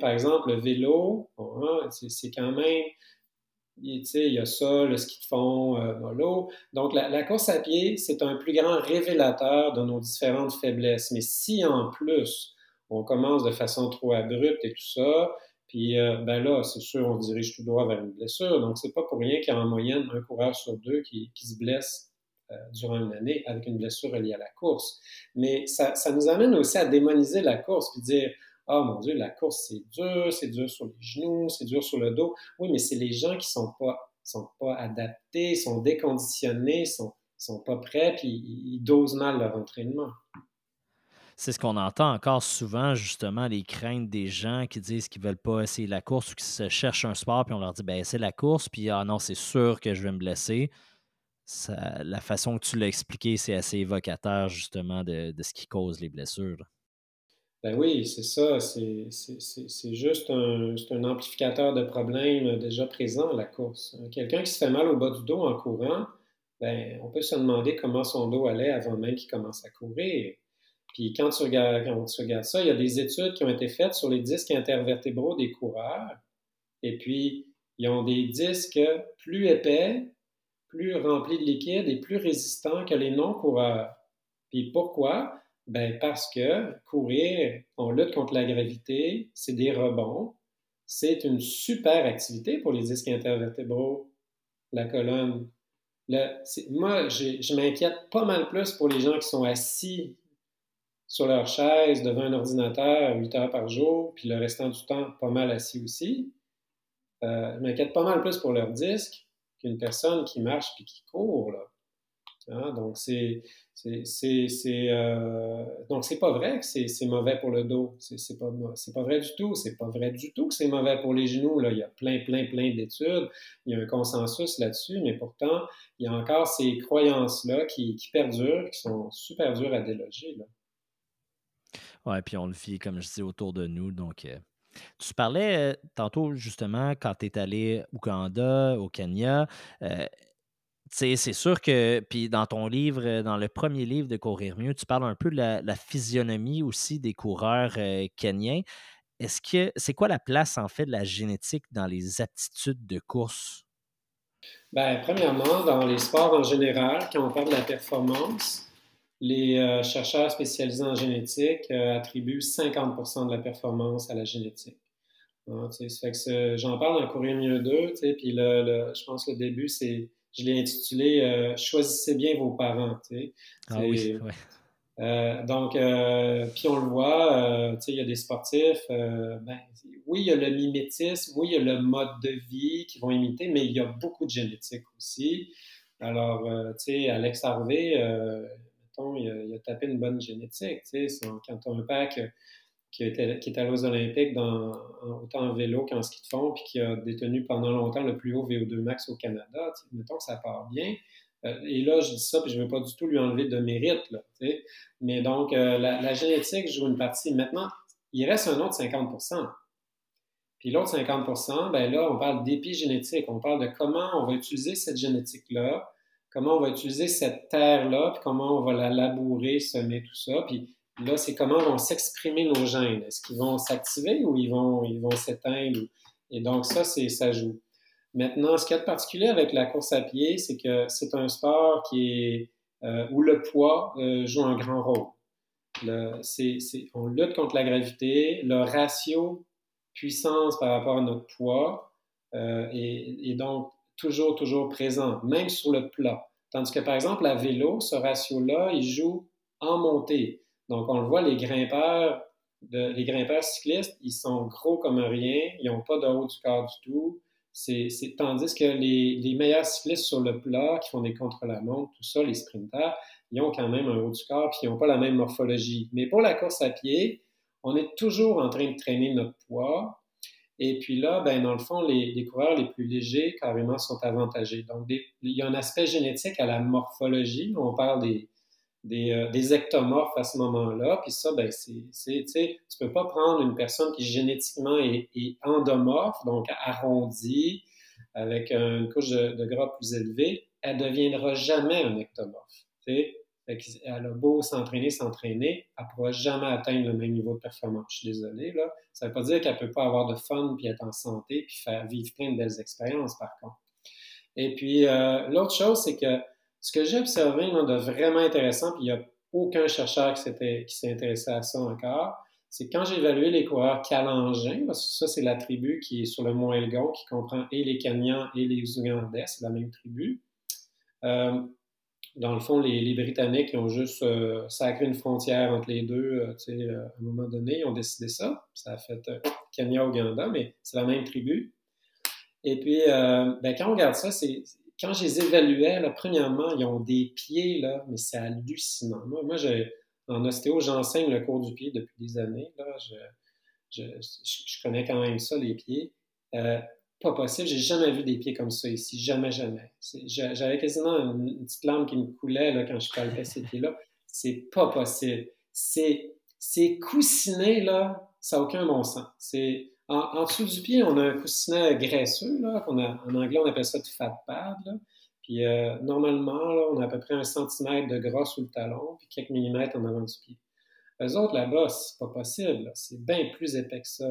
par exemple, le vélo, hein, c'est quand même il, y a ça, le ski de fond, euh, Donc, la, course à pied, c'est un plus grand révélateur de nos différentes faiblesses. Mais si en plus, on commence de façon trop abrupte et tout ça, puis euh, ben là, c'est sûr, on dirige tout droit vers une blessure. Donc, c'est pas pour rien qu'il y a en moyenne un coureur sur deux qui, se blesse euh, durant une année avec une blessure liée à la course. Mais ça, nous amène aussi à démoniser la course, puis dire ah mon Dieu, la course, c'est dur, c'est dur sur les genoux, c'est dur sur le dos. Oui, mais c'est les gens qui sont pas, sont pas adaptés, sont déconditionnés, sont, sont pas prêts, puis ils, dosent mal leur entraînement. C'est ce qu'on entend encore souvent, justement, les craintes des gens qui disent qu'ils ne veulent pas essayer la course ou qui se cherchent un sport, puis on leur dit, ben, c'est la course, puis ah non, c'est sûr que je vais me blesser. la façon que tu l'as expliqué, c'est assez évocateur, justement, de, ce qui cause les blessures. Ben oui, c'est ça. C'est juste un, un, amplificateur de problèmes déjà présents à la course. Quelqu'un qui se fait mal au bas du dos en courant, ben, on peut se demander comment son dos allait avant même qu'il commence à courir. Puis quand tu, regardes, ça, il y a des études qui ont été faites sur les disques intervertébraux des coureurs. Et puis, ils ont des disques plus épais, plus remplis de liquide et plus résistants que les non-coureurs. Puis pourquoi? Ben parce que courir, on lutte contre la gravité, c'est des rebonds, c'est une super activité pour les disques intervertébraux, la colonne. moi, je m'inquiète pas mal plus pour les gens qui sont assis sur leur chaise devant un ordinateur 8 heures par jour, puis le restant du temps pas mal assis aussi. Euh, je m'inquiète pas mal plus pour leur disque qu'une personne qui marche puis qui court. Là. Hein, donc, c'est euh, donc c'est pas vrai que c'est mauvais pour le dos. C'est pas pas vrai du tout. C'est pas vrai du tout que c'est mauvais pour les genoux. Là, il y a plein plein plein d'études. Il y a un consensus là-dessus, mais pourtant il y a encore ces croyances là qui, qui perdurent, qui sont super dures à déloger. Là. Ouais, puis on le vit comme je dis autour de nous, donc. Euh, Tu parlais euh, tantôt, justement, quand tu es allé au Ouganda, au Kenya. Euh, c'est sûr que, puis dans ton livre, dans le premier livre de Courir mieux, tu parles un peu de la, physionomie aussi des coureurs kenyans. Est-ce que c'est quoi la place en fait de la génétique dans les aptitudes de course? Bien, premièrement, dans les sports en général, quand on parle de la performance, les euh, chercheurs spécialisés en génétique euh, attribuent 50% de la performance à la génétique. Hein, j'en parle dans Courir mieux 2, puis le, je pense que le début, c'est, je l'ai intitulé euh, Choisissez bien vos parents. Ah oui, donc, puis on le voit, il y a des sportifs, ben, oui, il y a le mimétisme, oui, il y a le mode de vie qui vont imiter, mais il y a beaucoup de génétique aussi. Alors, tu sais, Alex Harvey, il a, tapé une bonne génétique. Quand tu as un père qui, est allé aux Olympiques dans, autant en vélo qu'en ski de fond, puis qui a détenu pendant longtemps le plus haut VO2 max au Canada, mettons que ça part bien. Euh, et là, je dis ça, puis je ne veux pas du tout lui enlever de mérite. Là, mais donc, euh, la, génétique joue une partie. Maintenant, il reste un autre 50% Puis l'autre 50% ben là, on parle d'épigénétique. On parle de comment on va utiliser cette génétique-là comment on va utiliser cette terre-là, puis comment on va la labourer, semer tout ça. Puis là, c'est comment vont s'exprimer nos gènes. Est-ce qu'ils vont s'activer ou ils vont ils vont s'éteindre? Et donc, ça, c'est ça joue. Maintenant, ce qui est particulier avec la course à pied, c'est que c'est un sport qui est, euh, où le poids euh, joue un grand rôle. Le, on lutte contre la gravité. Le ratio puissance par rapport à notre poids euh, et, donc toujours, toujours présent, même sur le plat. Tandis que, par exemple, à vélo, ce ratio-là, il joue en montée. Donc, on le voit, les grimpeurs, les grimpeurs cyclistes, ils sont gros comme rien, ils n'ont pas de haut du corps du tout. C'est, tandis que les, les, meilleurs cyclistes sur le plat, qui font des contre-la-montre, tout ça, les sprinters, ils ont quand même un haut du corps, puis ils n'ont pas la même morphologie. Mais pour la course à pied, on est toujours en train de traîner notre poids, et puis là, ben, dans le fond, les, coureurs les plus légers, carrément, sont avantagés. Donc, il y a un aspect génétique à la morphologie. On parle des, des, euh, ectomorphes à ce moment-là. Puis ça, ben, c'est, tu sais, tu peux pas prendre une personne qui génétiquement est, endomorphe, donc arrondie, avec une couche de, gras plus élevée, elle deviendra jamais un ectomorphe. Tu sais, elle a beau s'entraîner, s'entraîner, elle ne pourra jamais atteindre le même niveau de performance. Je suis désolé, là. Ça ne veut pas dire qu'elle ne peut pas avoir de fun, puis être en santé, puis faire vivre plein de belles expériences, par contre. Et puis, euh, l'autre chose, c'est que ce que j'ai observé de vraiment intéressant, puis il n'y a aucun chercheur qui s'est intéressé à ça encore, c'est quand j'ai évalué les coureurs calangins, parce que ça, c'est la tribu qui est sur le mont Elgon, qui comprend et les Kenyans et les Ougandais, c'est la même tribu. Euh, dans le fond, les, Britanniques ont juste euh, sacré une frontière entre les deux. Euh, euh, à un moment donné, ils ont décidé ça. Ça a fait Kenya-Ouganda, mais c'est la même tribu. Et puis, ben, quand on regarde ça, c'est quand je les évaluais, là, premièrement, ils ont des pieds, là, mais c'est hallucinant. Moi, moi en ostéo, j'enseigne le cours du pied depuis des années. Là. Je, je, connais quand même ça, les pieds pas possible. J'ai jamais vu des pieds comme ça ici. Jamais, jamais. J'avais quasiment une, petite larme qui me coulait là, quand je palpais ces pieds-là. C'est pas possible. C'est, c'est là, ça n'a aucun bon sens. C'est, en, dessous du pied, on a un coussinet graisseux, là, en anglais, on appelle ça du fat pad. Puis euh, normalement, on a à peu près un centimètre de gras sous le talon, puis quelques millimètres en avant du pied. Eux autres, là-bas, c'est pas possible. C'est bien plus épais que ça.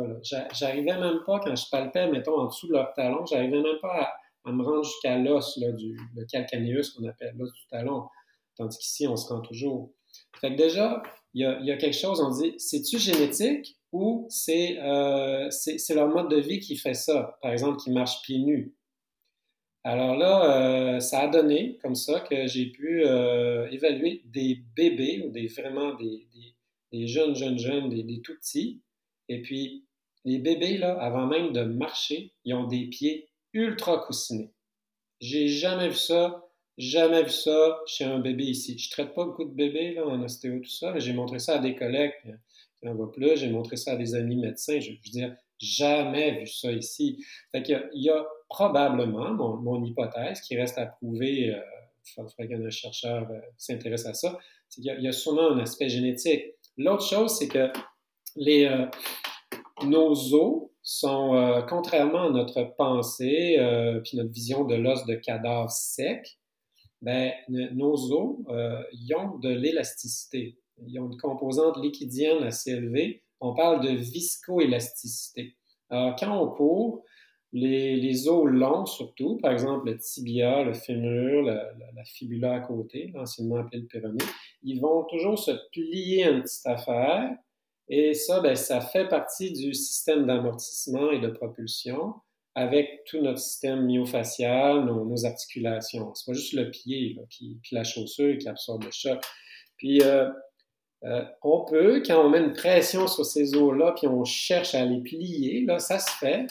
J'arrivais même pas, quand je palpais, mettons, en dessous de leur talon, j'arrivais même pas à, me rendre jusqu'à l'os, du le calcaneus qu'on appelle l'os du talon. Tandis qu'ici, on se rend toujours. Fait que déjà, il y a, quelque chose, on dit, c'est-tu génétique ou euh, c'est leur mode de vie qui fait ça? Par exemple, qui marche pieds nus? Alors là, euh, ça a donné comme ça que j'ai pu euh, évaluer des bébés ou des vraiment des, des jeunes, jeunes, jeunes, des, tout petits. Et puis, les bébés, là, avant même de marcher, ils ont des pieds ultra coussinés. J'ai jamais vu ça, jamais vu ça chez un bébé ici. Je traite pas beaucoup de bébés là, en ostéo, tout ça. J'ai montré ça à des collègues qui en voient plus. J'ai montré ça à des amis médecins. Je, veux dire, jamais vu ça ici. Fait qu'il y, a probablement, mon, hypothèse, qui reste à prouver, euh, il faudrait qu'un chercheur euh, s'intéresse à ça, c'est qu'il y, a sûrement un aspect génétique. L'autre chose, c'est que euh, nos os sont, euh, contrairement à notre pensée, euh, puis notre vision de l'os de cadavre sec, ben, nos os, euh, ont de l'élasticité. Ils ont une composante liquidienne assez élevée. On parle de viscoélasticité. Alors, quand on court, les, les, os longs surtout, par exemple le tibia, le fémur, la, fibula à côté, anciennement appelé le péroné, ils vont toujours se plier une petite affaire et ça, ben, ça fait partie du système d'amortissement et de propulsion avec tout notre système myofacial, nos, articulations. C'est pas juste le pied, qui, puis la chaussure qui absorbe le choc. Puis, euh, euh, on peut, quand on met une pression sur ces os-là, puis on cherche à les plier, là, ça se fait.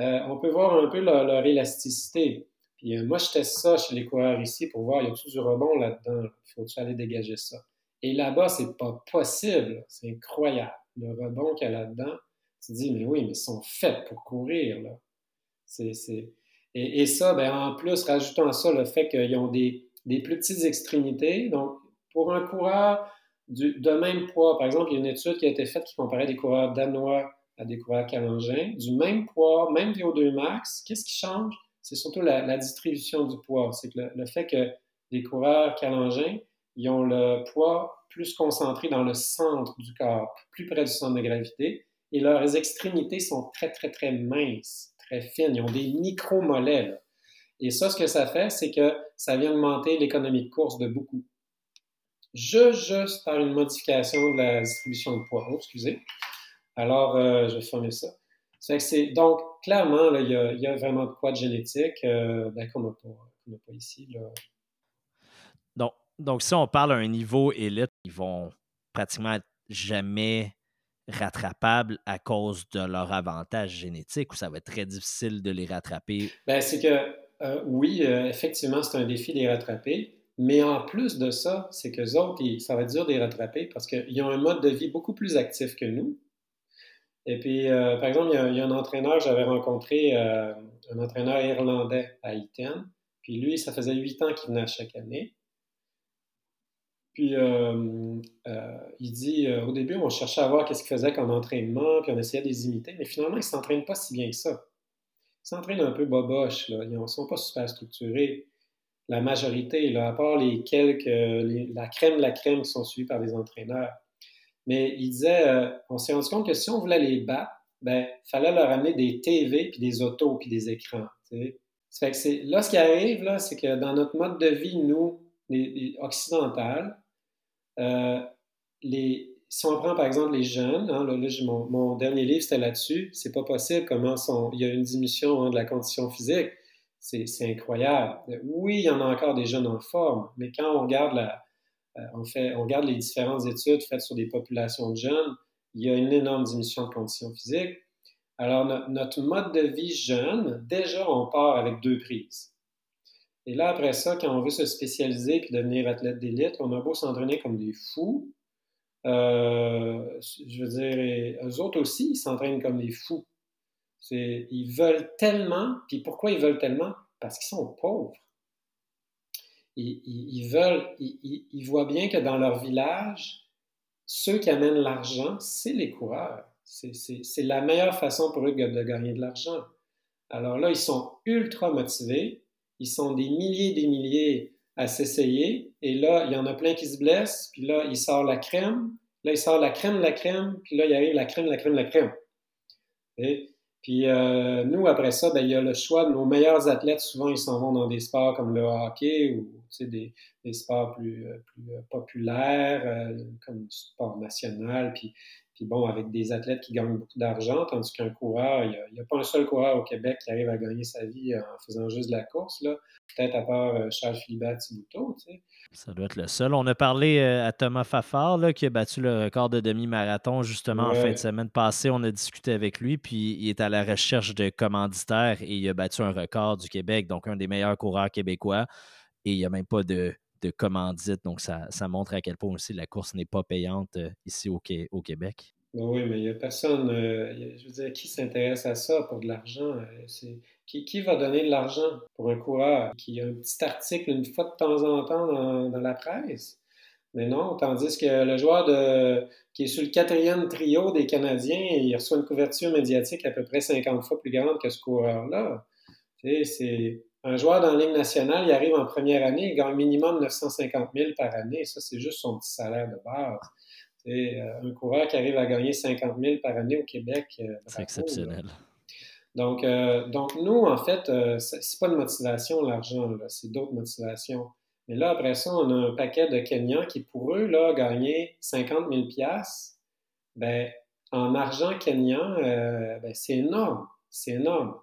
Euh, on peut voir un peu leur élasticité. Puis moi, je teste ça chez les coureurs ici pour voir, il y a tout du rebond là-dedans? Il faut-tu aller dégager ça? Et là-bas, c'est pas possible. C'est incroyable. Le rebond qu'il y a là-dedans, tu te dis, mais oui, mais ils sont faits pour courir. Là. C'est, Et, ça, ben, en plus, rajoutons à ça le fait qu'ils ont des, des, plus petites extrémités. Donc, pour un coureur du, de même poids, par exemple, il y a une étude qui a été faite qui comparait des coureurs danois à des coureurs calangins, du même poids, même VO2 max, qu'est-ce qui change? C'est surtout la, distribution du poids. C'est le, le, fait que les coureurs calangins, ils ont le poids plus concentré dans le centre du corps, plus près du centre de gravité, et leurs extrémités sont très, très, très minces, très fines. Ils ont des micro-mollets. Et ça, ce que ça fait, c'est que ça vient augmenter l'économie de course de beaucoup. Juste, par une modification de la distribution de poids. Oh, excusez. Alors, euh, je vais fermer ça. C'est donc, clairement, il, y a, vraiment de quoi de génétique euh, ben, qu'on n'a pas, ici. Là. Donc, donc, si on parle à un niveau élite, ils vont pratiquement être jamais rattrapables à cause de leur avantage génétique ou ça va être très difficile de les rattraper? Bien, c'est que euh, oui, euh, effectivement, c'est un défi de les rattraper. Mais en plus de ça, c'est que autres, ça va être dur de les rattraper parce qu'ils ont un mode de vie beaucoup plus actif que nous. Et puis, euh, par exemple, il y, a, un entraîneur, j'avais rencontré un entraîneur irlandais à Eton. Puis lui, ça faisait huit ans qu'il venait chaque année. Puis euh, euh, il dit euh, au début, on cherchait à voir qu'est-ce qu'il faisait comme entraînement, puis on essayait de les imiter, mais finalement, ils ne s'entraînent pas si bien que ça. Ils s'entraînent un peu boboche, là. ils ne sont pas super structurés. La majorité, à part les quelques, la crème de la crème qui sont suivis par les entraîneurs. Mais il disait, on s'est rendu compte que si on voulait les battre, ben, fallait leur amener des TV, puis des autos, puis des écrans. Que là, ce qui arrive, là, c'est que dans notre mode de vie, nous, les, occidentales, euh, si on prend par exemple les jeunes, hein, mon, dernier livre c'était là-dessus, c'est pas possible comment il y a une diminution hein, de la condition physique. C'est incroyable. Oui, il y en a encore des jeunes en forme, mais quand on regarde, la, euh, on, fait, regarde les différentes études faites sur des populations de jeunes, il y a une énorme diminution de condition physique. Alors, notre mode de vie jeune, déjà, on part avec deux prises. Et là, après ça, quand on veut se spécialiser puis devenir athlète d'élite, on a beau s'entraîner comme des fous. Euh, je veux dire, eux autres aussi, ils s'entraînent comme des fous. Ils veulent tellement, puis pourquoi ils veulent tellement? Parce qu'ils sont pauvres. Ils, veulent, ils, voient bien que dans leur village, ceux qui amènent l'argent, c'est les coureurs. C'est la meilleure façon pour eux de gagner de l'argent. Alors là, ils sont ultra motivés, ils sont des milliers des milliers à s'essayer. Et là, il y en a plein qui se blessent. Puis là, il sort la crème. Là, il sort la crème, la crème. Puis là, il arrive la crème, la crème, la crème. Puis euh, nous, après ça, ben, il y a le choix de nos meilleurs athlètes. Souvent, ils s'en vont dans des sports comme le hockey ou des, des sports plus, euh, plus euh, populaires, comme le sport national. Puis bon, avec des athlètes qui gagnent beaucoup d'argent, tandis qu'un coureur, il n'y a, pas un seul coureur au Québec qui arrive à gagner sa vie en faisant juste de la course, là. Peut-être à part euh, Charles Philibert Thibouteau, tu sais. Ça doit être le seul. On a parlé euh, à Thomas Fafard, là, qui a battu le record de demi-marathon justement en fin de semaine passée. On a discuté avec lui, puis il est à la recherche de commanditaires et il a battu un record du Québec, donc un des meilleurs coureurs québécois. Et il n'y a même pas de, de commandite. Donc, ça, montre à quel point aussi la course n'est pas payante euh, ici au, au Québec. Oui, mais il n'y a personne, euh, je veux dire, qui s'intéresse à ça pour de l'argent? Euh, qui, qui, va donner de l'argent pour un coureur qui a un petit article une fois de temps en temps dans, la presse? Mais non, tandis que le joueur de, qui est sur le quatrième trio des Canadiens, il reçoit une couverture médiatique à peu près 50 fois plus grande que ce coureur-là. C'est un joueur dans la Ligue nationale, il arrive en première année, il gagne minimum 950 000 par année. Ça, c'est juste son petit salaire de base. Euh, un coureur qui arrive à gagner 50 000 par année au Québec. Euh, c'est exceptionnel. Donc, euh, donc, nous, en fait, c'est pas de motivation, l'argent, c'est d'autres motivations. Mais là, après ça, on a un paquet de Kenyans qui, pour eux, là, gagner 50 000 ben, en argent kenyan, ben, c'est énorme. C'est énorme.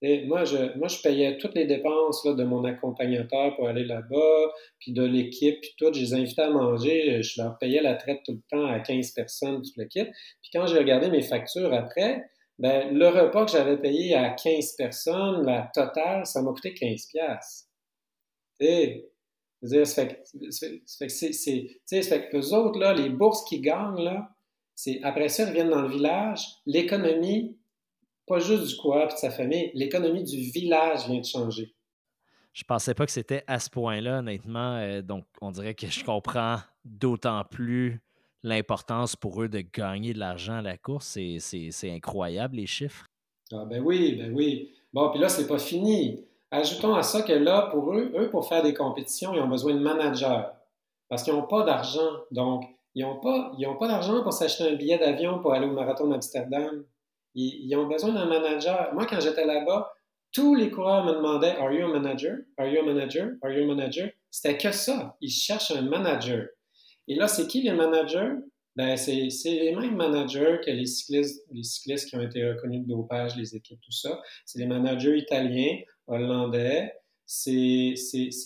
Moi, je, moi, je payais toutes les dépenses là, de mon accompagnateur pour aller là-bas, puis de l'équipe, puis tout. Je les invitais à manger. Je leur payais la traite tout le temps à 15 personnes, tout l'équipe. Puis quand j'ai regardé mes factures après, ben, le repas que j'avais payé à 15 personnes, la totale, ça m'a coûté 15 piastres. Et, fait que, c'est, fait que les autres, là, les bourses qu'ils gagnent, là, c'est, après ça, ils reviennent dans le village. L'économie pas juste du quoi et de sa famille, l'économie du village vient de changer. Je pensais pas que c'était à ce point-là, honnêtement. Euh, donc, on dirait que je comprends d'autant plus l'importance pour eux de gagner de l'argent à la course. C'est incroyable, les chiffres. Ah ben oui, ben oui. Bon, puis là, c'est pas fini. Ajoutons à ça que là, pour eux, eux, pour faire des compétitions, ils ont besoin de managers. Parce qu'ils n'ont pas d'argent. Donc, ils n'ont pas, pas d'argent pour s'acheter un billet d'avion pour aller au marathon d'Amsterdam. Ils, ont besoin d'un manager. Moi, quand j'étais là-bas, tous les coureurs me demandaient Are you a manager? Are you a manager? Are you a manager? C'était que ça. Ils cherchent un manager. Et là, c'est qui les managers? Ben, c'est les mêmes managers que les cyclistes, les cyclistes qui ont été reconnus de dopage, les équipes, tout ça. C'est les managers italiens, hollandais. C'est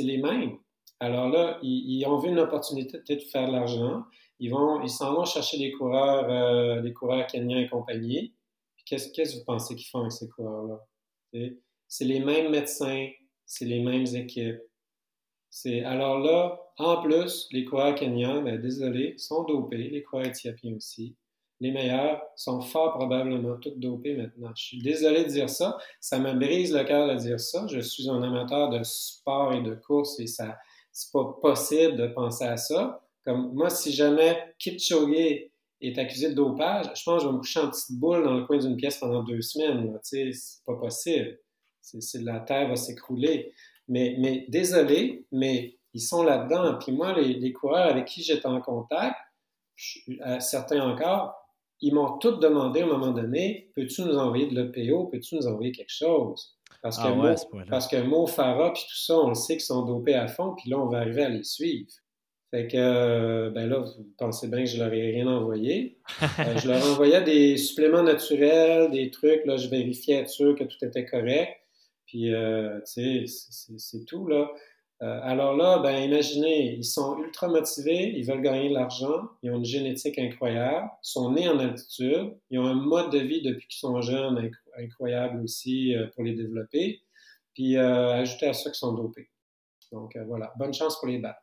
les mêmes. Alors là, ils, ont vu une opportunité de faire de l'argent. Ils vont, ils s'en vont chercher des coureurs, euh, des coureurs kenyans et compagnie. Qu'est-ce que vous pensez qu'ils font avec ces coureurs-là? C'est les mêmes médecins, c'est les mêmes équipes. Alors là, en plus, les coureurs kenyans, ben, désolé, sont dopés, les coureurs éthiopiens aussi. Les meilleurs sont fort probablement tous dopés maintenant. Je suis désolé de dire ça. Ça me brise le cœur de dire ça. Je suis un amateur de sport et de course et ça, c'est pas possible de penser à ça. Comme moi, si jamais Kipchoge est accusé de dopage, je pense que je vais me coucher en petite boule dans le coin d'une pièce pendant deux semaines. C'est pas possible. C'est, la terre va s'écrouler. Mais, mais désolé, mais ils sont là-dedans. Puis moi, les, coureurs avec qui j'étais en contact, euh, certains encore, ils m'ont tous demandé à un moment donné peux-tu nous envoyer de l'EPO Peux-tu nous envoyer quelque chose? Parce que, ah parce que Mo Farah, puis tout ça, on le sait qu'ils sont dopés à fond, puis là, on va arriver à les suivre. Fait que, euh, ben là, vous pensez bien que je leur ai rien envoyé. [laughs] Euh, je leur envoyais des suppléments naturels, des trucs, là, je vérifiais être sûr que tout était correct. Puis, euh, tu sais, c'est tout, là. alors là, ben imaginez, ils sont ultra motivés, ils veulent gagner de l'argent, ils ont une génétique incroyable, ils sont nés en altitude, ils ont un mode de vie depuis qu'ils sont jeunes incroyable aussi pour les développer. Puis, ajouter à ça qu'ils sont dopés. Donc, voilà, bonne chance pour les battre.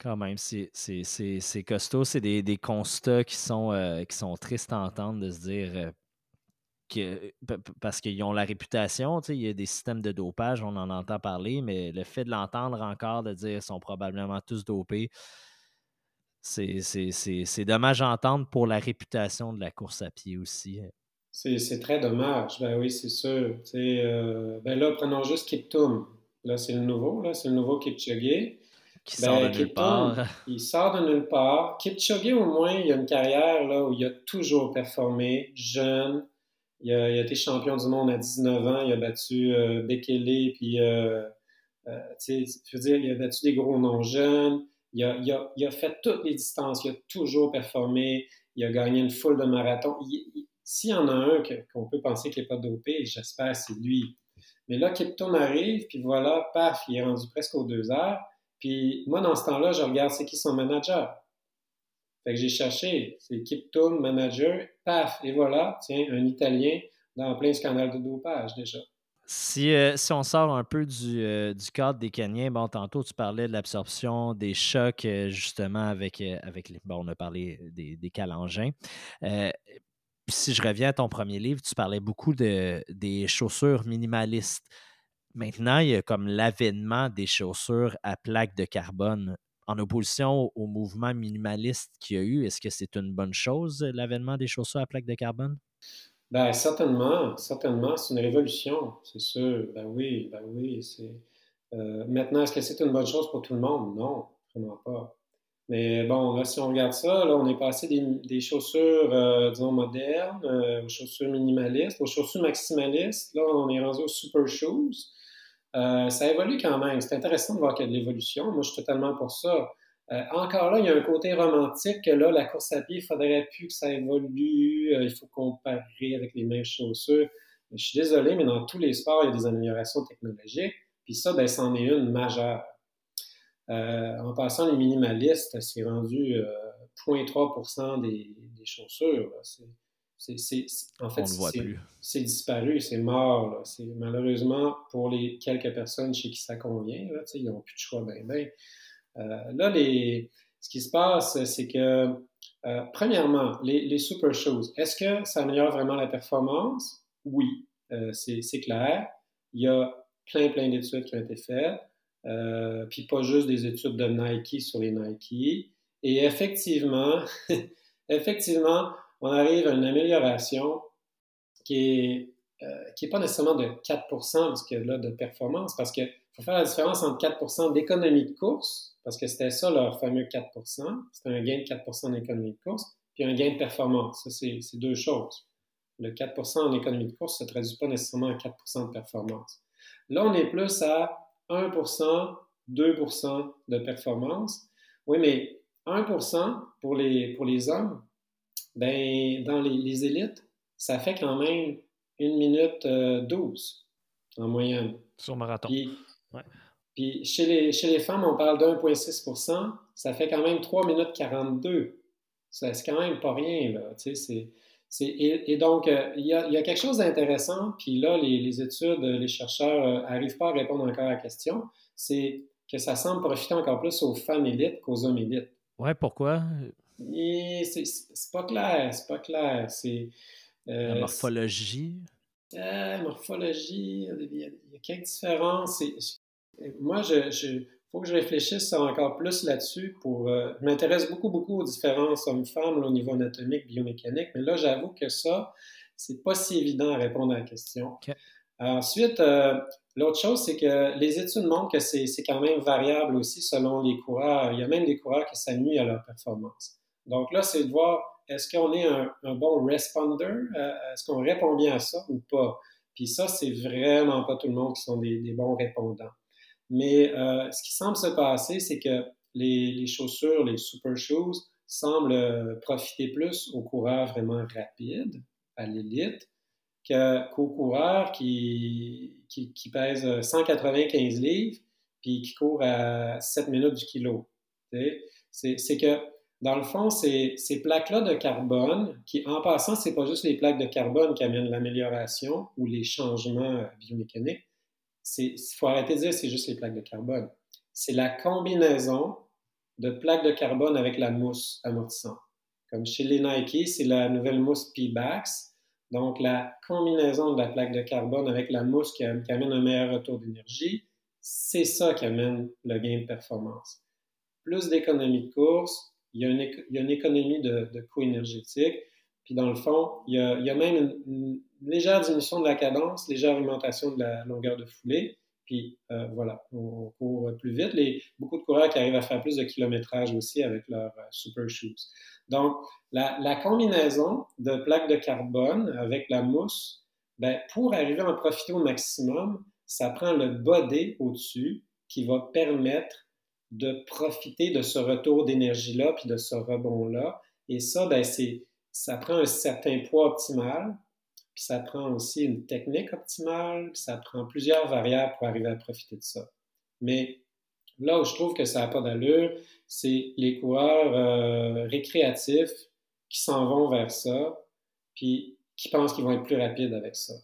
Quand même, c'est costaud. C'est des, constats qui sont, euh, qui sont tristes à entendre de se dire euh, que parce qu'ils ont la réputation, il y a des systèmes de dopage, on en entend parler, mais le fait de l'entendre encore, de dire qu'ils sont probablement tous dopés, c'est dommage à entendre pour la réputation de la course à pied aussi. C'est très dommage, ben oui, c'est sûr. Euh, ben là, prenons juste Kiptoum. Là, c'est le nouveau, là, c'est le nouveau Kipchoge. Qui sort de ben, nulle part. [laughs] Il sort de nulle part. Kipchoge, au moins, il a une carrière là, où il a toujours performé, jeune. Il a, été champion du monde à 19 ans. Il a battu euh, Bekele, puis, euh, euh, tu sais, je veux dire, il a battu des gros noms jeunes. Il a, il, a, il a, fait toutes les distances. Il a toujours performé. Il a gagné une foule de marathons. S'il y en a un qu'on peut penser qu'il n'est pas dopé, j'espère c'est lui. Mais là, Kipton arrive, puis voilà, paf, il est rendu presque aux deux heures. Puis moi, dans ce temps-là, je regarde c'est qui son manager. Fait que j'ai cherché, c'est Kiptoum, manager, paf, et voilà, tiens, un Italien dans plein scandale de dopage déjà. Si, euh, si on sort un peu du, euh, du, cadre des Kenyans, bon, tantôt tu parlais de l'absorption des chocs, euh, justement, avec, avec les. Bon, on a parlé des, des calangins. si je reviens à ton premier livre, tu parlais beaucoup de, des chaussures minimalistes. Maintenant, il y a comme l'avènement des chaussures à plaque de carbone. en opposition au, mouvement minimaliste qu'il y a eu. Est-ce que c'est une bonne chose, l'avènement des chaussures à plaque de carbone? Ben, certainement, certainement, c'est une révolution, c'est sûr. Ben oui, ben oui. Euh, maintenant, est-ce que c'est une bonne chose pour tout le monde? Non, vraiment pas. Mais bon, là, si on regarde ça, là, on est passé des, chaussures, euh, disons, modernes, euh, aux chaussures minimalistes, aux chaussures maximalistes. Là, on est rendu aux super shoes. Euh, ça évolue quand même. C'est intéressant de voir qu'il y a de l'évolution. Moi, je suis totalement pour ça. encore là, il y a un côté romantique que là, la course à pied, il faudrait plus que ça évolue. il faut comparer avec les mêmes chaussures. je suis désolé, mais dans tous les sports, il y a des améliorations technologiques. Puis ça, ben, c'en est une majeure. Euh, en passant, les minimalistes, c'est rendu 0,3% euh, des, chaussures. en fait, c'est disparu, c'est mort. Malheureusement, pour les quelques personnes chez qui ça convient, ils n'ont plus de choix. Ben, ben. Euh, là, ce qui se passe, c'est que, premièrement, les, super shoes, est-ce que ça améliore vraiment la performance? Oui, c'est clair. Il y a plein, plein d'études qui ont été faites. Euh, puis pas juste des études de Nike sur les Nike. Et effectivement, [laughs] effectivement, on arrive à une amélioration qui est, euh, qui est pas nécessairement de 4 parce que là, de performance, parce qu'il faut faire la différence entre 4% d'économie de course, parce que c'était ça leur fameux 4% c'était un gain de 4% d'économie de course, puis un gain de performance. Ça, c'est deux choses. Le 4% en économie de course ne se traduit pas nécessairement à 4% de performance. Là, on est plus à 1% 2% de performance. Oui, mais 1 pour les, pour les hommes, ben, dans les, élites, ça fait quand même 1 minute 12 euh, en moyenne. Sur marathon. Puis, chez, les, chez les femmes, on parle d'1,6 ça fait quand même 3 minutes 42. C'est quand même pas rien, là. Tu sais, et, donc, euh, il, y a, quelque chose d'intéressant, puis là, les, études, les chercheurs n'arrivent euh, pas à répondre encore à la question, c'est que ça semble profiter encore plus aux femmes élites qu'aux hommes élites. Ouais, pourquoi? C'est pas clair, c'est pas clair. C'est. Euh, la morphologie? La morphologie, il y, a, quelques différences. Moi, je faut que je réfléchisse encore plus là-dessus pour. Euh, je m'intéresse beaucoup, beaucoup aux différences hommes-femmes au niveau anatomique, biomécanique, mais là, j'avoue que ça, c'est pas si évident à répondre à la question. Ensuite, euh, l'autre chose, c'est que les études montrent que c'est quand même variable aussi selon les coureurs. Il y a même des coureurs qui s'ennuient à leur performance. Donc là, c'est de voir est-ce qu'on est un, bon responder, euh, est-ce qu'on répond bien à ça ou pas? Puis ça, c'est vraiment pas tout le monde qui sont des bons répondants. Mais euh, ce qui semble se passer, c'est que les, chaussures, les super shoes, semblent euh, profiter plus aux coureurs vraiment rapides, à l'élite, qu'aux coureurs qui, qui, pèsent 195 livres puis qui courent à 7 minutes du kilo. C'est que, dans le fond, ces, ces plaques-là de carbone, qui, en passant, c'est pas juste les plaques de carbone qui amènent l'amélioration ou les changements biomécaniques, il faut arrêter de dire c'est juste les plaques de carbone. C'est la combinaison de plaques de carbone avec la mousse amortissante. Comme chez les Nike, c'est la nouvelle mousse P-Bax. Donc, la combinaison de la plaque de carbone avec la mousse qui, amène un meilleur retour d'énergie, c'est ça qui amène le gain de performance. Plus d'économie de course, il y a une, économie de, de coût énergétique, puis dans le fond, il y a, même une, légère diminution de la cadence, légère augmentation de la longueur de foulée. Puis euh, voilà, on, court plus vite. Les, beaucoup de coureurs qui arrivent à faire plus de kilométrage aussi avec leurs euh, super shoes. Donc, la, combinaison de plaques de carbone avec la mousse, ben, pour arriver à en profiter au maximum, ça prend le body au-dessus qui va permettre de profiter de ce retour d'énergie-là puis de ce rebond-là. Et ça, ben, c'est, ça prend un certain poids optimal, puis ça prend aussi une technique optimale, puis ça prend plusieurs variables pour arriver à profiter de ça. Mais là où je trouve que ça n'a pas d'allure, c'est les coureurs euh, récréatifs qui s'en vont vers ça, puis qui pensent qu'ils vont être plus rapides avec ça.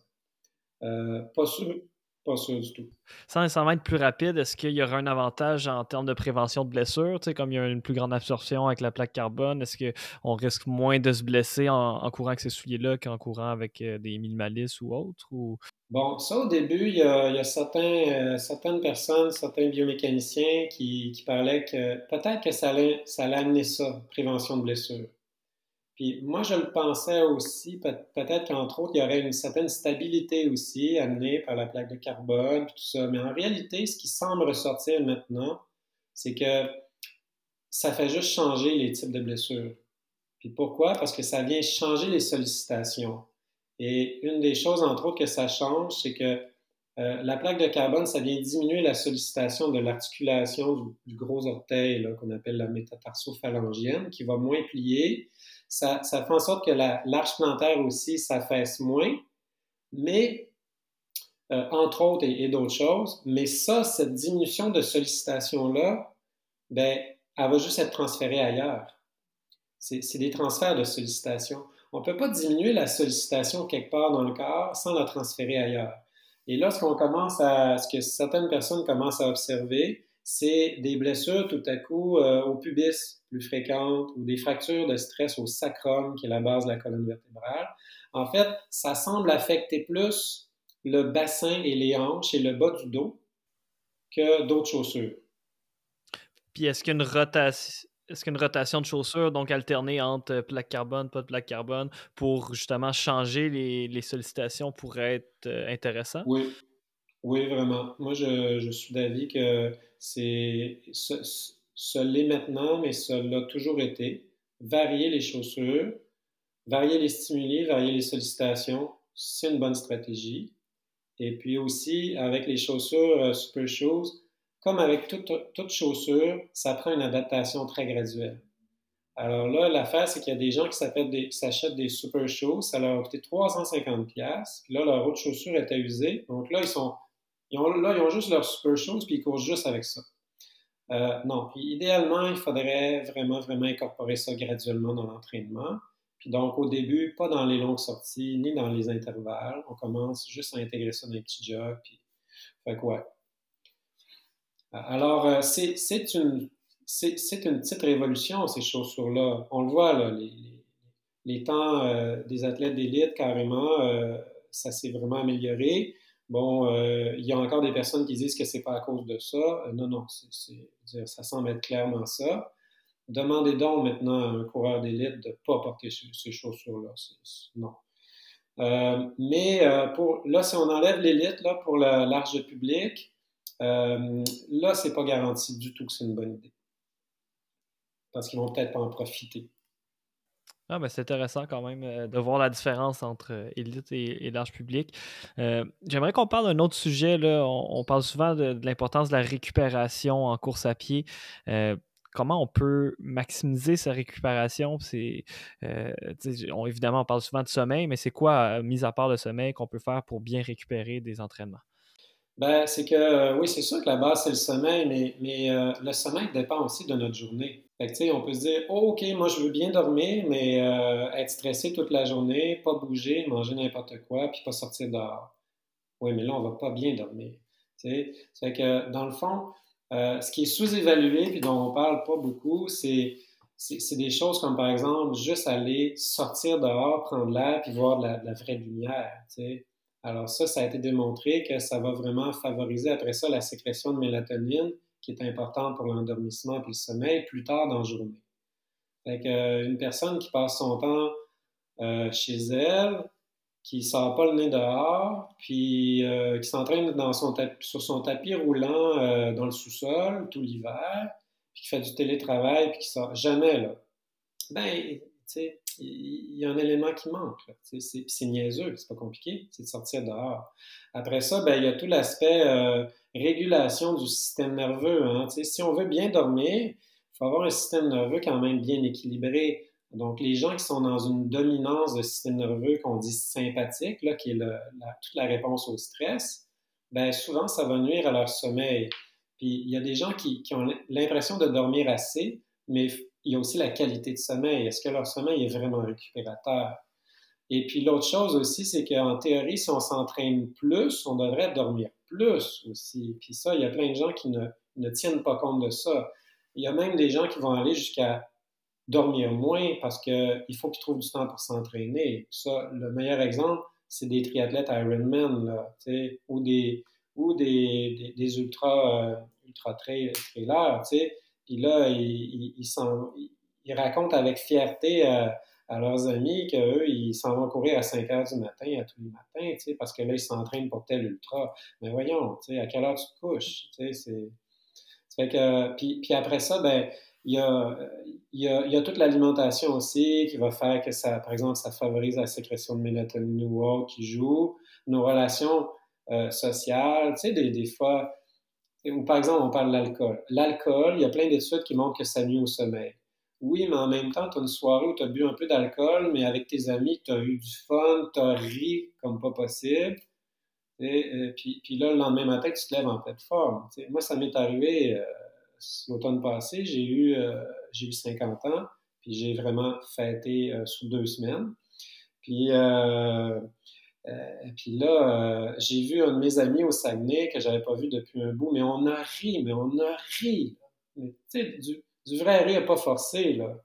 Euh, pas, sûr, Pas sûr du tout. Sans nécessairement être plus rapide, est-ce qu'il y aura un avantage en termes de prévention de blessures? Tu sais, comme il y a une plus grande absorption avec la plaque carbone, est-ce qu'on risque moins de se blesser en, courant avec ces souliers-là qu'en courant avec euh, des minimalistes ou autres? Ou... Bon, ça au début, il y a, certains, euh, certaines personnes, certains biomécaniciens qui, parlaient que peut-être que ça allait, ça allait amener ça, prévention de blessures. Puis moi, je le pensais aussi, peut-être qu'entre autres, il y aurait une certaine stabilité aussi amenée par la plaque de carbone, tout ça. Mais en réalité, ce qui semble ressortir maintenant, c'est que ça fait juste changer les types de blessures. Puis pourquoi? Parce que ça vient changer les sollicitations. Et une des choses, entre autres, que ça change, c'est que euh, la plaque de carbone, ça vient diminuer la sollicitation de l'articulation du, gros orteil, qu'on appelle la métatarsophalangienne, qui va moins plier ça, fait en sorte que l'arche plantaire aussi s'affaisse moins, mais euh, entre autres et, d'autres choses. Mais ça, cette diminution de sollicitation-là, ben, elle va juste être transférée ailleurs. C'est des transferts de sollicitation. On ne peut pas diminuer la sollicitation quelque part dans le corps sans la transférer ailleurs. Et là, commence à, ce que certaines personnes commencent à observer, c'est des blessures tout à coup euh, au pubis plus fréquentes ou des fractures de stress au sacrum, qui est la base de la colonne vertébrale. En fait, ça semble affecter plus le bassin et les hanches et le bas du dos que d'autres chaussures. Puis est-ce qu'une rotation, est-ce qu'une rotation de chaussures, donc alternée entre plaque carbone, pas de plaque carbone, pour justement changer les, sollicitations pourrait être euh, intéressant? Oui, oui, vraiment. Moi, je, suis d'avis que c'est ce, l'est maintenant, mais ça l'a toujours été. Varier les chaussures, varier les stimuli, varier les sollicitations, c'est une bonne stratégie. Et puis aussi, avec les chaussures euh, Super Shoes, comme avec toute, toute chaussure, ça prend une adaptation très graduelle. Alors là, l'affaire, c'est qu'il y a des gens qui s'achètent des, Super Shoes, ça leur a coûté 350$, puis là, leur autre chaussure était usée. Donc là, ils sont là, ils ont juste leur super shoes, puis ils courent juste avec ça. Euh, non, idéalement, il faudrait vraiment, vraiment incorporer ça graduellement dans l'entraînement. Puis donc, au début, pas dans les longues sorties, ni dans les intervalles. On commence juste à intégrer ça dans les petits puis fait quoi. Alors, euh, c'est une, une petite révolution, ces chaussures-là. On le voit, là, les, temps euh, des athlètes d'élite, carrément, ça s'est vraiment amélioré. Bon, euh, il y a encore des personnes qui disent que c'est pas à cause de ça. Euh, non, non, ça semble être clairement ça. Demandez donc maintenant à un coureur d'élite de ne pas porter ces, chaussures-là. Non. Euh, mais pour, là, si on enlève l'élite là, pour le large public, là, c'est pas garanti du tout que c'est une bonne idée. Parce qu'ils vont peut-être pas en profiter. Ah, ben c'est intéressant quand même euh, de voir la différence entre euh, élite et, large public. Euh, j'aimerais qu'on parle d'un autre sujet. Là. On, parle souvent de, l'importance de la récupération en course à pied. comment on peut maximiser sa récupération? Évidemment, on parle souvent de sommeil, mais c'est quoi, mis à part le sommeil, qu'on peut faire pour bien récupérer des entraînements? Ben, c'est que oui, c'est sûr que la base, c'est le sommeil, mais, mais le sommeil dépend aussi de notre journée. Fait que, on peut se dire, oh, OK, moi, je veux bien dormir, mais euh, être stressé toute la journée, pas bouger, manger n'importe quoi, puis pas sortir dehors. Oui, mais là, on va pas bien dormir. C'est que, dans le fond, euh, ce qui est sous-évalué, puis dont on parle pas beaucoup, c'est c'est des choses comme, par exemple, juste aller sortir dehors, prendre l'air, puis voir de la, de la vraie lumière. Alors ça, ça a été démontré que ça va vraiment favoriser après ça la sécrétion de mélatonine, qui est importante pour l'endormissement et le sommeil plus tard dans la journée. Fait euh, une personne qui passe son temps euh, chez elle, qui sort pas le nez dehors, puis euh, qui s'entraîne sur son tapis roulant dans le sous-sol tout l'hiver, puis qui fait du télétravail, puis qui sort jamais, là. Ben, tu sais, il y a un élément qui manque. C'est niaiseux, c'est pas compliqué, c'est de sortir dehors. Après ça, ben, il y a tout l'aspect régulation du système nerveux. Hein. Si on veut bien dormir, il faut avoir un système nerveux quand même bien équilibré. Donc, les gens qui sont dans une dominance de système nerveux qu'on dit sympathique, là, qui est toute la réponse au stress, ben souvent, ça va nuire à leur sommeil. Puis, il y a des gens qui, qui ont l'impression de dormir assez, mais il y a aussi la qualité de sommeil. Est-ce que leur sommeil est vraiment récupérateur? Et puis, l'autre chose aussi, c'est qu'en théorie, si on s'entraîne plus, on devrait dormir plus aussi. Puis ça, il y a plein de gens qui ne, ne tiennent pas compte de ça. Il y a même des gens qui vont aller jusqu'à dormir moins parce qu'il faut qu'ils trouvent du temps pour s'entraîner. Ça, le meilleur exemple, c'est des triathlètes Ironman, là, ou des, ou des, des, ultra, euh, ultra trailers, puis là, ils, racontent avec fierté euh, à leurs amis qu'eux, ils s'en vont courir à 5 heures du matin, à tous les matins, parce que là, ils s'entraînent pour tel ultra. Mais voyons, à quelle heure tu te couches? C'est... Fait que, puis, puis après ça, ben, il y a, y a, y a toute l'alimentation aussi qui va faire que ça, par exemple, ça favorise la sécrétion de mélatonine ou autre qui joue. Nos relations euh, sociales, tu sais, des fois, ou par exemple, on parle de l'alcool. L'alcool, il y a plein d'études qui montrent que ça nuit au sommeil. Oui, mais en même temps, tu as une soirée où tu as bu un peu d'alcool, mais avec tes amis, tu as eu du fun, tu as ri comme pas possible. Et, euh, puis, puis, là, le lendemain matin, tu te lèves en pleine forme. moi, ça m'est arrivé euh, l'automne passé, j'ai eu, euh, j'ai eu 50 ans, puis j'ai vraiment fêté sous deux semaines. Puis, puis là, j'ai vu un de mes amis au Saguenay que j'avais pas vu depuis un bout, mais on a ri, mais on a ri. Tu sais, du, vrai rire pas forcé, là.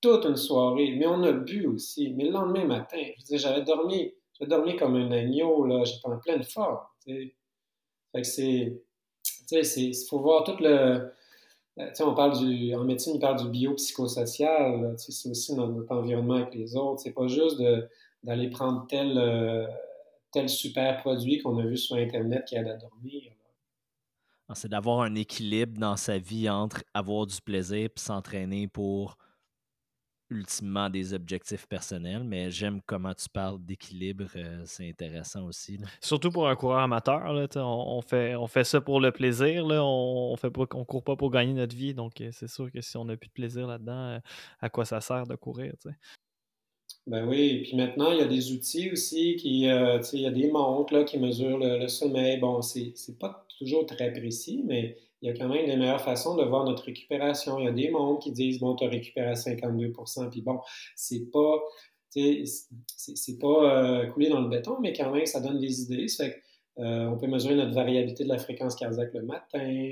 Toute une soirée. Mais on a bu aussi. Mais le lendemain matin, je j'avais dormi, j'avais dormi comme un agneau, là. J'étais en pleine forme, Fait que c'est, tu sais, il faut voir tout le, tu sais, on parle du, en médecine, on parle du biopsychosocial, c'est aussi dans notre environnement avec les autres. C'est pas juste d'aller prendre tel, euh, tel super produit qu'on a vu sur Internet qui aide à dormir. Ah, c'est d'avoir un équilibre dans sa vie entre avoir du plaisir et s'entraîner pour ultimement des objectifs personnels, mais j'aime comment tu parles d'équilibre, euh, c'est intéressant aussi. Surtout pour un coureur amateur, là, on, fait, on fait ça pour le plaisir, là, on ne on court pas pour gagner notre vie, donc euh, c'est sûr que si on n'a plus de plaisir là-dedans, euh, à quoi ça sert de courir? Ben oui, et puis maintenant, il y a des outils aussi qui, euh, il y a des montres là, qui mesurent le, sommeil. Bon, c'est, c'est pas toujours très précis, mais il y a quand même des meilleures façons de voir notre récupération. Il y a des montres qui disent, bon, tu as récupéré à 52% puis bon, c'est pas, c'est, c'est pas euh, coulé dans le béton, mais quand même, ça donne des idées. Ça fait euh, on peut mesurer notre variabilité de la fréquence cardiaque le matin.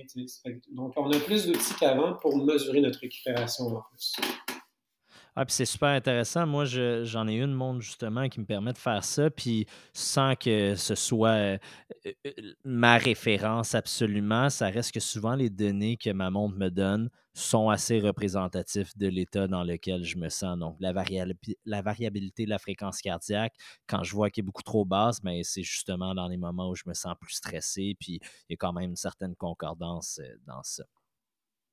donc, on a plus d'outils qu'avant pour mesurer notre récupération en plus. Ah, puis c'est super intéressant. Moi, j'en ai une montre justement qui me permet de faire ça, puis sans que ce soit euh, euh, ma référence absolument, ça reste que souvent les données que ma montre me donne sont assez représentatifs de l'état dans lequel je me sens. Donc, la, la variabilité de la fréquence cardiaque, quand je vois qu'elle est beaucoup trop basse, ben, c'est justement dans les moments où je me sens plus stressé, puis il y a quand même une certaine concordance euh, dans ça.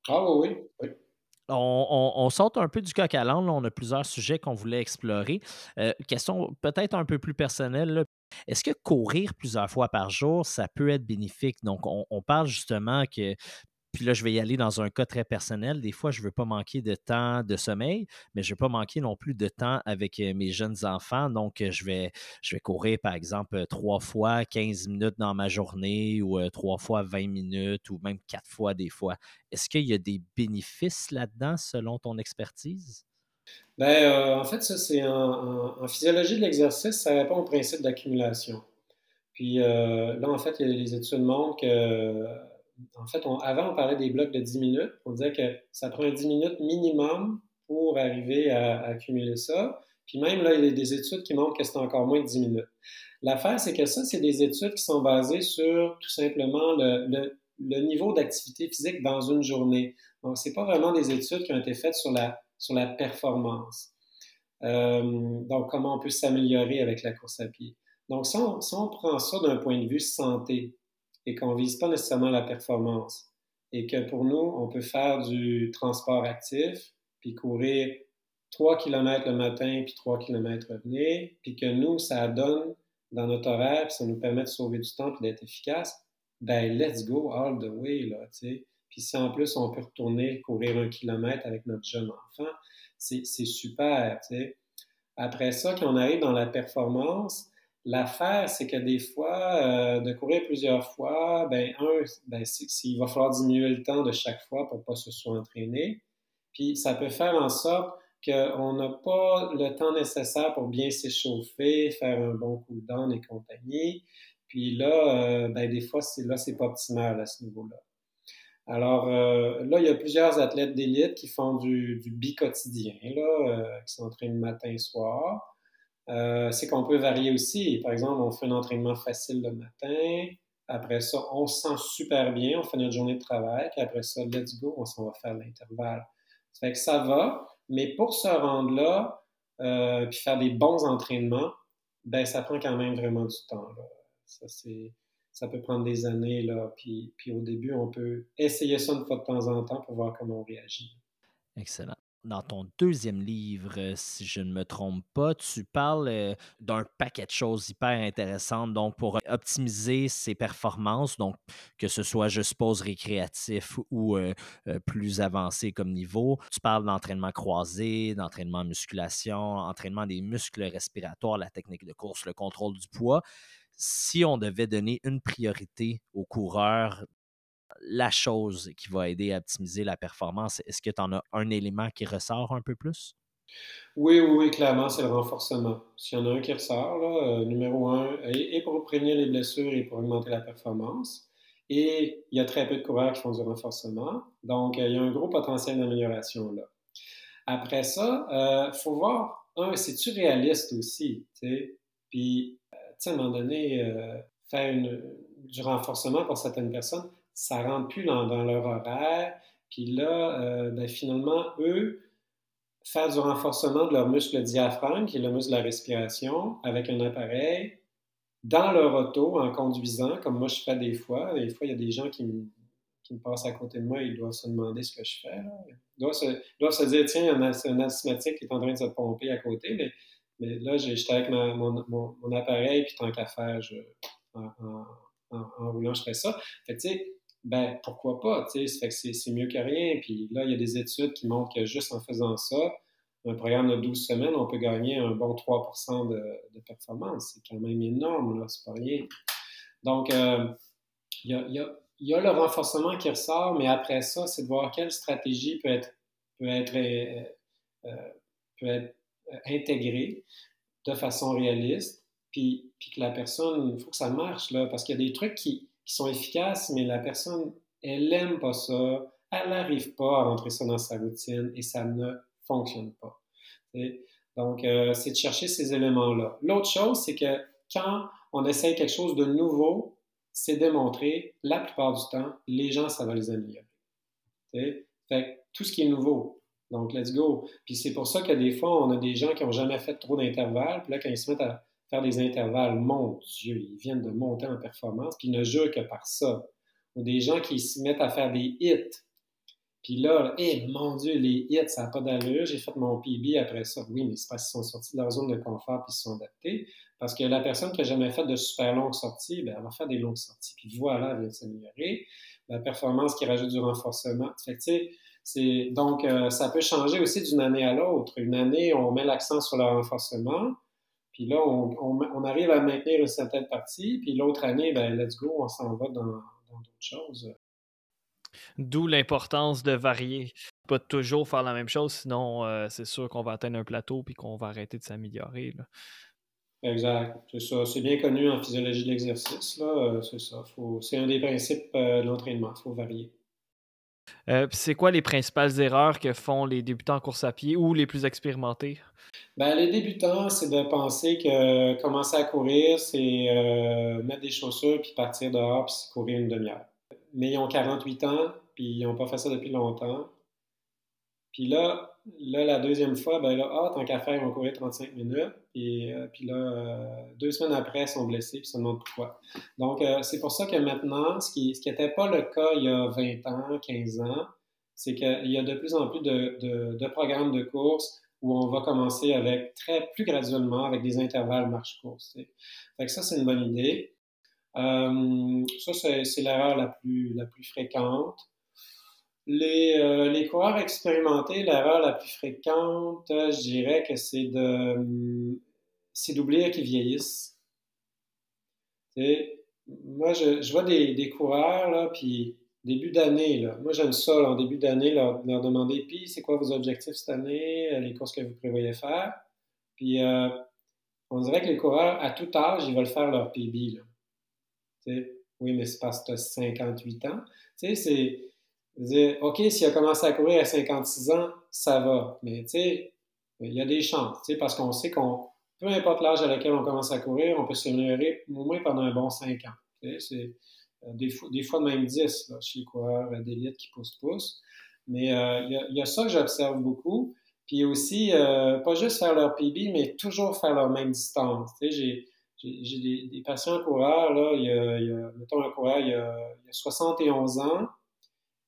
Ah oui, oui on, saute un peu du coq à l'âne. On a plusieurs sujets qu'on voulait explorer. Euh, question peut-être un peu plus personnelle. Est-ce que courir plusieurs fois par jour, ça peut être bénéfique? Donc, on parle justement que puis là, je vais y aller dans un cas très personnel. Des fois, je ne veux pas manquer de temps de sommeil, mais je ne veux pas manquer non plus de temps avec euh, mes jeunes enfants. Donc, euh, je vais, je vais courir, par exemple, euh, trois fois 15 minutes dans ma journée ou trois fois 20 minutes ou même quatre fois des fois. Est-ce qu'il y a des bénéfices là-dedans selon ton expertise? Bien, en fait, ça, c'est en, physiologie de l'exercice, ça répond au principe d'accumulation. Puis là, en fait, les études montrent que en fait, avant, on parlait des blocs de 10 minutes. On disait que ça prend 10 minutes minimum pour arriver à, accumuler ça. Puis même là, il y a des études qui montrent que c'est encore moins de 10 minutes. L'affaire, c'est que ça, c'est des études qui sont basées sur tout simplement le, niveau d'activité physique dans une journée. Donc, ce pas vraiment des études qui ont été faites sur la, sur la performance. Euh, donc, comment on peut s'améliorer avec la course à pied. Donc, si on prend ça d'un point de vue santé, et qu'on vise pas nécessairement la performance. Et que pour nous, on peut faire du transport actif, puis courir 3 km le matin, puis 3 km revenir, puis que nous, ça donne dans notre horaire, puis ça nous permet de sauver du temps et d'être efficace, ben let's go all the way, là, tu sais. Puis si en plus on peut retourner courir un kilomètre avec notre jeune enfant, c'est super, tu sais. Après ça, quand on arrive dans la performance, L'affaire, c'est que des fois, euh, de courir plusieurs fois, ben, un, ben, il va falloir diminuer le temps de chaque fois pour pas se sous-entraîner. Puis ça peut faire en sorte qu'on n'a pas le temps nécessaire pour bien s'échauffer, faire un bon coup de et compagnie. Puis là, ben, des fois, c'est là, c'est pas optimal à ce niveau-là. Alors là, il y a plusieurs athlètes d'élite qui font du, du bi-quotidien, là, qui s'entraînent matin-soir. c'est qu'on peut varier aussi. Par exemple, on fait un entraînement facile le matin, après ça, on se sent super bien, on fait notre journée de travail, puis après ça, let's go, on s'en va faire l'intervalle. Ça fait que ça va, mais pour se rendre là, euh, puis faire des bons entraînements, ben ça prend quand même vraiment du temps. Ça, ça peut prendre des années, là, puis, puis au début, on peut essayer ça une fois de temps en temps pour voir comment on réagit. Excellent dans ton deuxième livre, euh, si je ne me trompe pas, tu parles euh, d'un paquet de choses hyper intéressantes donc pour optimiser ses performances, donc que ce soit, je suppose, récréatif ou euh, plus avancé comme niveau. Tu parles d'entraînement croisé, d'entraînement musculation, entraînement des muscles respiratoires, la technique de course, le contrôle du poids. Si on devait donner une priorité aux coureurs la chose qui va aider à optimiser la performance, est-ce que tu en as un élément qui ressort un peu plus? Oui, oui, clairement, c'est le renforcement. S'il y en a un qui ressort, euh, numéro un, et, pour prévenir les blessures et pour augmenter la performance. Et il y a très peu de coureurs qui font du renforcement. Donc, euh, il y a un gros potentiel d'amélioration là. Après ça, il euh, faut voir, un, c'est-tu réaliste aussi? Puis, à un moment donné, faire du renforcement pour certaines personnes, ça rentre plus dans, leur horaire. Puis là, euh, ben, finalement, eux, faire du renforcement de leur muscle diaphragme, qui est le muscle de la respiration, avec un appareil, dans leur auto, en conduisant, comme moi je fais des fois. Des fois, il y a des gens qui me, passent à côté de moi et ils doivent se demander ce que je fais. Ils, doivent se, dire, tiens, il y a un, asthmatique qui est en train de se pomper à côté, mais, mais là, j'étais avec mon, appareil, puis tant qu'à faire, en, roulant, je fais ça. Tu sais, ben pourquoi pas, tu sais, c'est mieux que rien. Puis là, il y a des études qui montrent que juste en faisant ça, un programme de 12 semaines, on peut gagner un bon 3% de, performance. C'est quand même énorme, là, c'est pas rien. Donc, euh, il y, a, y, a, le renforcement qui ressort, mais après ça, c'est de voir quelle stratégie peut être, peut être, euh, euh, peut être intégrée de façon réaliste, puis, puis que la personne, il faut que ça marche, là, parce qu'il y a des trucs qui, sont efficaces, mais la personne, elle n'aime pas ça, elle n'arrive pas à rentrer ça dans sa routine et ça ne fonctionne pas. Donc, euh, c'est de chercher ces éléments-là. L'autre chose, c'est que quand on essaye quelque chose de nouveau, c'est démontré, la plupart du temps, les gens, ça va les améliorer. Fait tout ce qui est nouveau. Donc, let's go. Puis c'est pour ça que des fois, on a des gens qui n'ont jamais fait trop d'intervalles, puis là, quand ils se mettent à faire des intervalles, mon Dieu, ils viennent de monter en performance, puis ils ne jurent que par ça. Ou des gens qui se mettent à faire des hits. Puis là, eh, mon Dieu, les hits, ça n'a pas d'allure. J'ai fait mon PB après ça. Oui, mais c'est parce qu'ils sont sortis de leur zone de confort puis ils se sont adaptés. Parce que la personne qui n'a jamais fait de super longues sorties, bien, elle va faire des longues sorties. Puis voilà, elle vient s'améliorer. La performance qui rajoute du renforcement. Fait c'est, donc, euh, ça peut changer aussi d'une année à l'autre. Une année, on met l'accent sur le renforcement. Puis là, on, arrive à maintenir une certaine partie, puis l'autre année, ben let's go, on s'en va dans, d'autres choses. D'où l'importance de varier. Pas toujours faire la même chose, sinon euh, c'est sûr qu'on va atteindre un plateau puis qu'on va arrêter de s'améliorer. Exact, c'est ça. C'est bien connu en physiologie de l'exercice, là. Euh, c'est ça. C'est un des principes euh, de l'entraînement, il faut varier. C'est quoi les principales erreurs que font les débutants en course à pied ou les plus expérimentés? Ben, les débutants, c'est de penser que commencer à courir, c'est euh, mettre des chaussures puis partir dehors puis courir une demi-heure. Mais ils ont 48 ans puis ils n'ont pas fait ça depuis longtemps. Puis là, là la deuxième fois, ben là, ah, tant qu'à faire, ils vont courir 35 minutes. Et euh, puis là, euh, deux semaines après, ils sont blessés puis ils se demandent pourquoi. Donc, c'est pour ça que maintenant, ce qui n'était pas le cas il y a 20 ans, 15 ans, c'est qu'il y a de plus en plus de, de programmes de course où on va commencer avec très plus graduellement avec des intervalles marche-course. Fait que ça, c'est une bonne idée. Euh, ça, c'est l'erreur la plus, la plus fréquente. Les, euh, les coureurs expérimentés, l'erreur la plus fréquente, je dirais que c'est de c'est d'oublier qu'ils vieillissent. moi, je, vois des, coureurs, là, puis début d'année, là. Moi, j'aime ça, en début d'année, leur, demander, puis, c'est quoi vos objectifs cette année, euh, les courses que vous prévoyez faire. Puis, euh, on dirait que les coureurs, à tout âge, ils veulent faire leur PB, oui, mais c'est parce que tu as 58 ans. Dire, OK, s'il a commencé à courir à 56 ans, ça va. Mais tu sais, il y a des chances, tu sais, parce qu'on sait qu'on, peu importe l'âge à lequel on commence à courir, on peut s'améliorer au moins pendant un bon 5 ans. Tu sais, c'est euh, des, fois, des fois même 10 là, chez les coureurs d'élite qui poussent-poussent. Mais euh, il y, a ça que j'observe beaucoup. Puis aussi, euh, pas juste faire leur PB, mais toujours faire leur même distance. Tu sais, j'ai des, des, patients coureurs, là, il y a, il y a mettons un coureur, il y a, il y a 71 ans,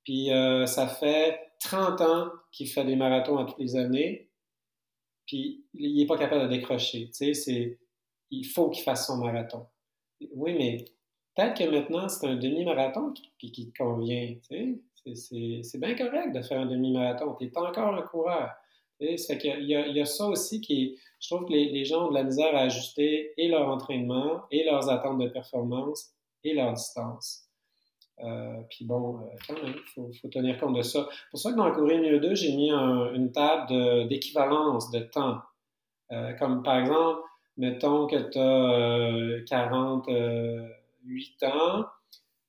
puis euh, ça fait 30 ans qu'il fait des marathons à toutes les années, puis il n'est pas capable de décrocher. Tu sais, c'est, il faut qu'il fasse son marathon. Oui, mais peut-être que maintenant, c'est un demi-marathon qui, qui, te convient. Tu sais, c'est bien correct de faire un demi-marathon. Tu es encore un coureur. Tu sais, il, y a, il y a ça aussi qui Je trouve que les, les, gens ont de la misère à ajuster et leur entraînement, et leurs attentes de performance, et leur distance. Euh, puis bon, euh, il faut, tenir compte de ça. Pour ça que dans Courir mieux 2, j'ai mis une table d'équivalence de, temps. Euh, comme par exemple, mettons que tu as 48 ans,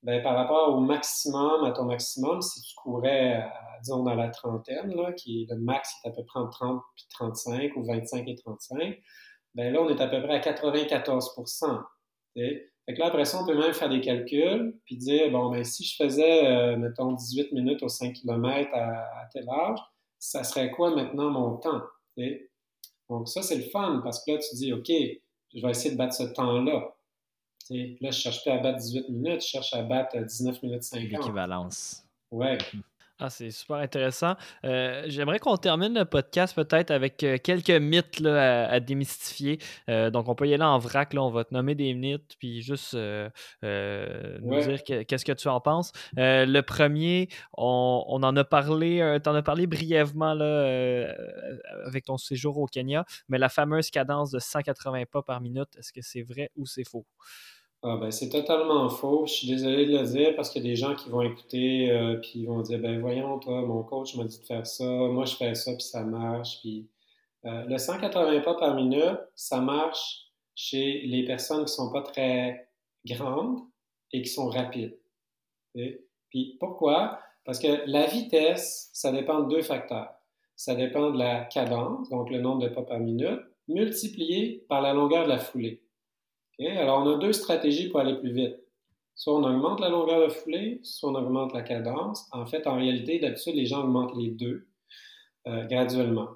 ben, par rapport au maximum, à ton maximum, si tu courais, disons, dans la trentaine, là, qui est le max, c'est à peu près entre 30 et 35 ou 25 et 35, ben là, on est à peu près à 94 fait que là, après ça, on peut même faire des calculs, puis dire, bon, ben si je faisais, euh, mettons, 18 minutes au 5 km à, tel âge, ça serait quoi maintenant mon temps? Donc ça, c'est le fun, parce que là, tu dis, OK, je vais essayer de battre ce temps-là. Là, je ne cherche pas à battre 18 minutes, je cherche à battre 19 minutes 50. L'équivalence. Ouais. Ah, c'est super intéressant. Euh, j'aimerais qu'on termine le podcast peut-être avec euh, quelques mythes là, à, démystifier. Euh, donc, on peut y aller en vrac. Là, on va te nommer des mythes, puis juste nous dire qu'est-ce que tu en penses. le premier, on, en a parlé, tu en as parlé brièvement là, avec ton séjour au Kenya, mais la fameuse cadence de 180 pas par minute, est-ce que c'est vrai ou c'est faux? Ah ben, c'est totalement faux. Je suis désolé de le dire parce qu'il y a des gens qui vont écouter euh, puis vont dire ben voyons toi mon coach m'a dit de faire ça, moi je fais ça puis ça marche puis euh, le 180 pas par minute, ça marche chez les personnes qui sont pas très grandes et qui sont rapides. Puis pourquoi? Parce que la vitesse, ça dépend de deux facteurs. Ça dépend de la cadence, donc le nombre de pas par minute, multiplié par la longueur de la foulée. Alors, on a deux stratégies pour aller plus vite. Soit on augmente la longueur de foulée, soit on augmente la cadence. En fait, en réalité, d'habitude, les gens augmentent les deux euh, graduellement.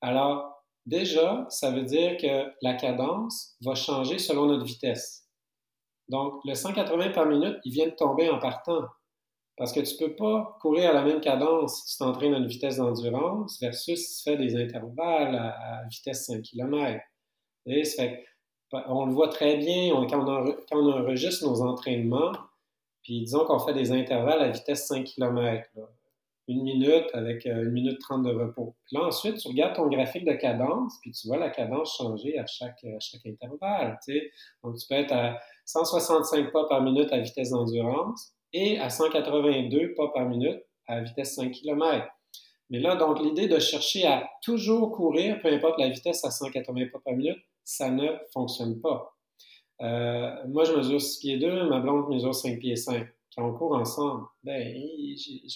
Alors, déjà, ça veut dire que la cadence va changer selon notre vitesse. Donc, le 180 par minute, il vient de tomber en partant. Parce que tu ne peux pas courir à la même cadence si tu t'entraînes à une vitesse d'endurance versus si tu fais des intervalles à, vitesse 5 km. Et on le voit très bien quand, on enregistre nos entraînements, puis disons qu'on fait des intervalles à vitesse 5 km, une minute avec euh, une minute 30 de repos. Puis là, ensuite, tu regardes ton graphique de cadence, puis tu vois la cadence changer à chaque, chaque intervalle. Donc, tu peux être à 165 pas par minute à vitesse d'endurance et à 182 pas par minute à vitesse 5 km. Mais là, donc, l'idée de chercher à toujours courir, peu importe la vitesse à 180 pas par minute, ça ne fonctionne pas. Euh, moi, je mesure 6 pieds 2, ma blonde mesure 5 pieds 5. Quand on court ensemble, ben,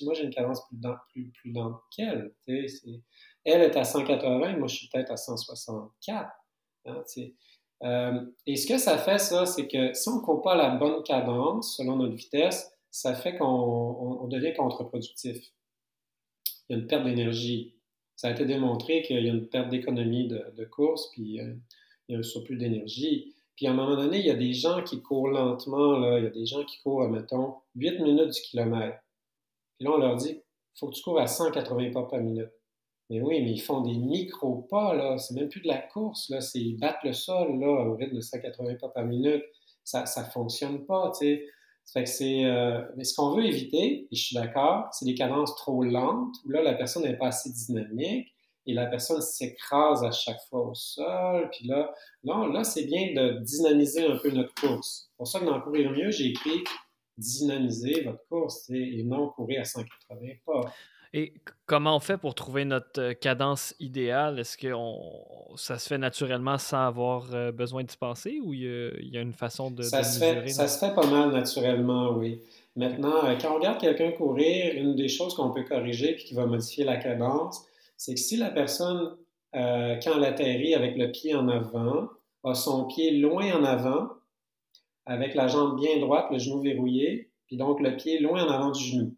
moi, j'ai une cadence plus, plus, plus lente qu'elle. Elle est à 180, moi, je suis peut-être à 164. Hein, euh, et ce que ça fait, ça, c'est que si on ne court pas la bonne cadence selon notre vitesse, ça fait qu'on devient contre-productif. Il y a une perte d'énergie. Ça a été démontré qu'il y a une perte d'économie de, course, puis euh, il y a un surplus d'énergie. Puis à un moment donné, il y a des gens qui courent lentement, là. il y a des gens qui courent, mettons, 8 minutes du kilomètre. Puis là, on leur dit, il faut que tu cours à 180 pas par minute. Mais oui, mais ils font des micro-pas, là. C'est même plus de la course, là. C'est ils battent le sol, là, au rythme de 180 pas par minute. Ça, ça fonctionne pas, tu sais. Que c'est, euh, mais ce qu'on veut éviter, et je suis d'accord, c'est des cadences trop lentes où là, la personne n'est pas assez dynamique et la personne s'écrase à chaque fois au sol. Puis là, non, là, c'est bien de dynamiser un peu notre course. Pour ça que dans Courir mieux, j'ai écrit dynamiser votre course et non courir à 180 pas. Et comment on fait pour trouver notre euh, cadence idéale? Est-ce que ça se fait naturellement sans avoir euh, besoin d'y penser ou il y, a, une façon de, ça se Fait, ça se fait pas mal naturellement, oui. Maintenant, euh, quand on regarde quelqu'un courir, une des choses qu'on peut corriger puis qui va modifier la cadence, c'est que si la personne, quand elle atterrit avec le pied en avant, a son pied loin en avant, avec la jambe bien droite, le genou verrouillé, puis donc le pied loin en avant du genou.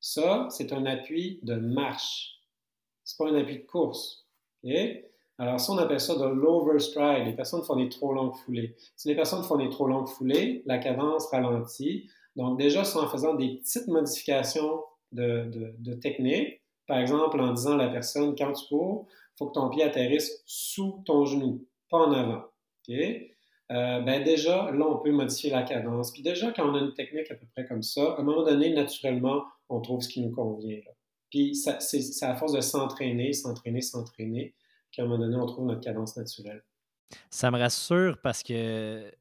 Ça, c'est un appui de marche. C'est pas un appui de course. Alors, ça, on appelle ça de l'overstride. Les personnes font des trop longues foulées. Si les personnes font des trop longues foulées, la cadence ralentit. Donc, déjà, c'est en faisant des petites modifications de, technique, par exemple en disant à la personne, quand tu cours, il faut que ton pied atterrisse sous ton genou, pas en avant. Euh, ben déjà, là, on peut modifier la cadence. Puis déjà, quand on a une technique à peu près comme ça, à un moment donné, naturellement, on trouve ce qui nous convient. Puis c'est à force de s'entraîner, s'entraîner, s'entraîner, qu'à un moment donné, on trouve notre cadence naturelle. Ça me rassure parce que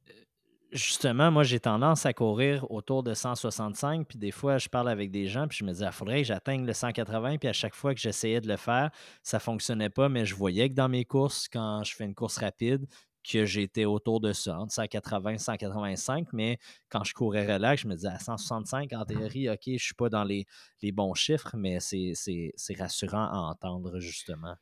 justement, moi, j'ai tendance à courir autour de 165, puis des fois, je parle avec des gens, puis je me dis, il ah, faudrait que j'atteigne le 180, puis à chaque fois que j'essayais de le faire, ça ne fonctionnait pas, mais je voyais que dans mes courses, quand je fais une course rapide, que j'étais autour de ça, entre 180 185, mais quand je courais relax, je me disais à 165, en théorie, OK, je ne suis pas dans les bons chiffres, mais c'est rassurant à entendre, justement.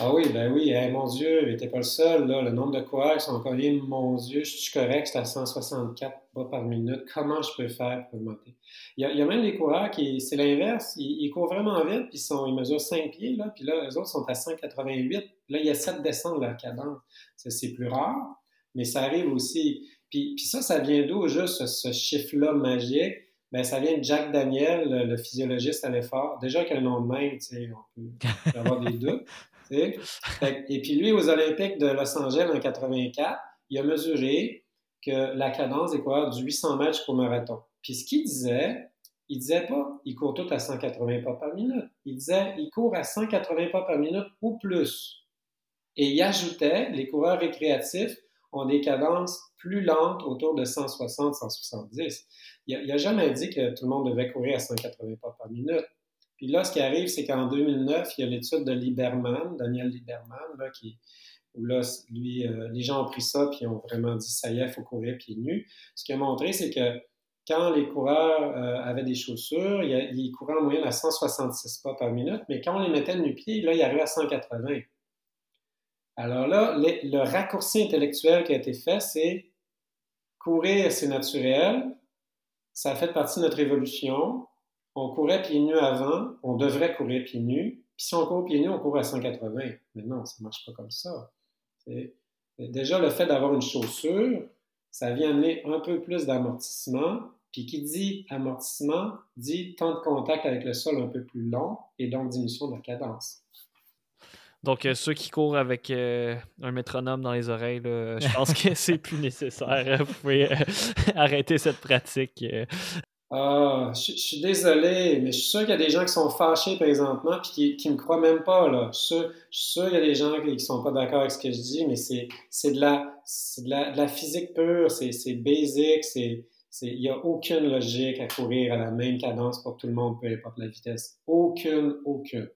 Ah oui, ben oui, mon Dieu, il n'était pas le seul. Là. Le nombre de coureurs qui sont cognés, mon Dieu, je suis correct, c'est à 164 pas par minute. Comment je peux faire pour augmenter? Il y a, même des coureurs qui, c'est l'inverse, ils, courent vraiment vite, puis ils, sont, ils mesurent 5 pieds, là, puis là, eux autres sont à 188. Là, il y a 7 descentes de la cadence. C'est plus rare, mais ça arrive aussi. Puis, puis ça, ça vient d'où, juste ce, chiffre-là magique? Ben, ça vient de Jack Daniel, le, physiologiste à l'effort. Déjà qu'un nom de même, on peut [laughs] avoir des doutes et puis lui, aux Olympiques de Los Angeles en 84, il a mesuré que la cadence est quoi? Du 800 mètres pour marathon. Puis ce qu'il disait, il disait pas, il court tout à 180 pas par minute. Il disait, il court à 180 pas par minute ou plus. Et il ajoutait, les coureurs récréatifs ont des cadences plus lentes, autour de 160, 170. Il n'a jamais dit que tout le monde devait courir à 180 pas par minute. Puis là, ce qui arrive, c'est qu'en 2009, il y a l'étude de Lieberman, Daniel Lieberman, là, qui, où là, lui, euh, les gens ont pris ça puis ont vraiment dit ça y est, il faut courir pieds nus. Ce qu'il a montré, c'est que quand les coureurs euh, avaient des chaussures, ils couraient en moyenne à 166 pas par minute, mais quand on les mettait nu-pieds, là, ils arrivaient à 180. Alors là, le raccourci intellectuel qui a été fait, c'est courir, c'est naturel, ça fait partie de notre évolution, on courait pieds nus avant, on devrait courir pieds nus. Puis si on court pieds nus, on court à 180. Mais non, ça ne marche pas comme ça. Déjà, le fait d'avoir une chaussure, ça vient amener un peu plus d'amortissement. Puis qui dit amortissement dit temps de contact avec le sol un peu plus long et donc diminution de la cadence. Donc, euh, ceux qui courent avec euh, un métronome dans les oreilles, je pense que [laughs] c'est plus nécessaire. Vous pouvez euh, [laughs] arrêter cette pratique. Ah, je, suis désolé, mais je suis sûr qu'il y a des gens qui sont fâchés présentement et qui ne me croient même pas. Là. Je, suis sûr, qu'il y a des gens qui ne sont pas d'accord avec ce que je dis, mais c'est, de, la, de, la, physique pure, c'est, basic, c'est, il n'y a aucune logique à courir à la même cadence pour tout le monde, peu importe la vitesse. Aucune, aucune.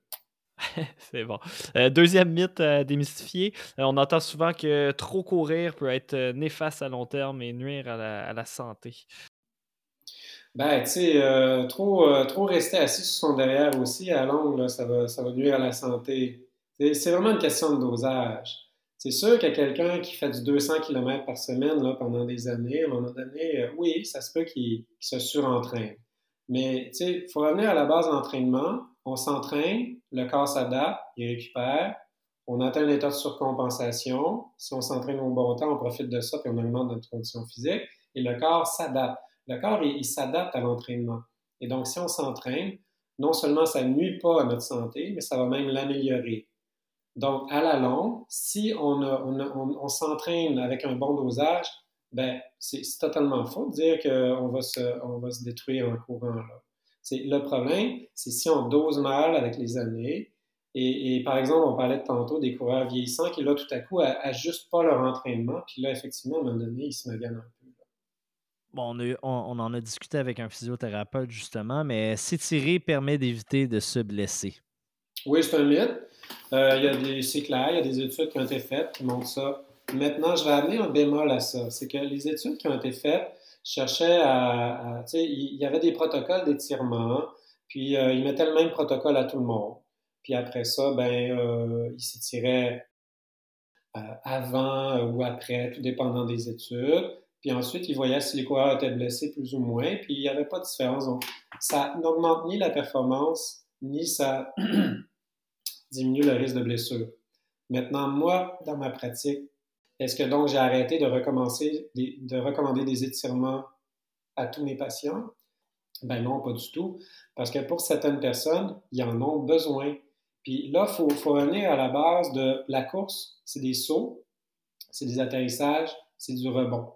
[laughs] c'est bon. Euh, deuxième mythe à démystifier. Euh, on entend souvent que trop courir peut être néfaste à long terme et nuire à la santé. Ben, tu sais, euh, trop, euh, trop rester assis sur son derrière aussi à longue, ça, va, ça va nuire à la santé. C'est vraiment une question de dosage. C'est sûr a quelqu'un qui fait du 200 km par semaine pendant des années, à un moment donné, euh, oui, ça se peut qu'il se surentraîne. Mais tu sais, il faut revenir à la base d'entraînement. On s'entraîne, le corps s'adapte, il récupère, on atteint un état de surcompensation. Si on s'entraîne au bon temps, on profite de ça et on augmente notre condition physique. Et le corps s'adapte. Le corps, il, s'adapte à l'entraînement. Et donc, si on s'entraîne, non seulement ça ne nuit pas à notre santé, mais ça va même l'améliorer. Donc, à la longue, si on, s'entraîne avec un bon dosage, ben, c'est totalement faux de dire qu'on va, se, détruire en courant. Là. Le problème, c'est si on dose mal avec les années, et, par exemple, on parlait tantôt des coureurs vieillissants qui, là, tout à coup, n'ajustent pas leur entraînement, puis là, effectivement, à un moment donné, ils se maganent un peu. Bon, on, en a discuté avec un physiothérapeute justement, mais s'étirer permet d'éviter de se blesser. Oui, c'est un mythe. Euh, il y a des, c'est clair, il y a des études qui ont été faites qui montrent ça. Maintenant, je vais amener un bémol à ça. C'est que les études qui ont été faites cherchaient à. sais, il y avait des protocoles d'étirement, puis euh, ils mettaient le même protocole à tout le monde. Puis après ça, ben, euh, ils s'étiraient avant ou après, tout dépendant des études. Puis ensuite, ils voyaient si les coureurs étaient blessés plus ou moins, puis il n'y avait pas de différence. Donc, ça n'augmente ni la performance, ni ça [clears throat] diminue le risque de blessure. Maintenant, moi, dans ma pratique, est-ce que donc j'ai arrêté de recommencer, de recommander des étirements à tous mes patients? Ben non, pas du tout. Parce que pour certaines personnes, ils en ont besoin. Puis là, il faut, faut revenir à la base de la course. C'est des sauts, c'est des atterrissages, c'est du rebond.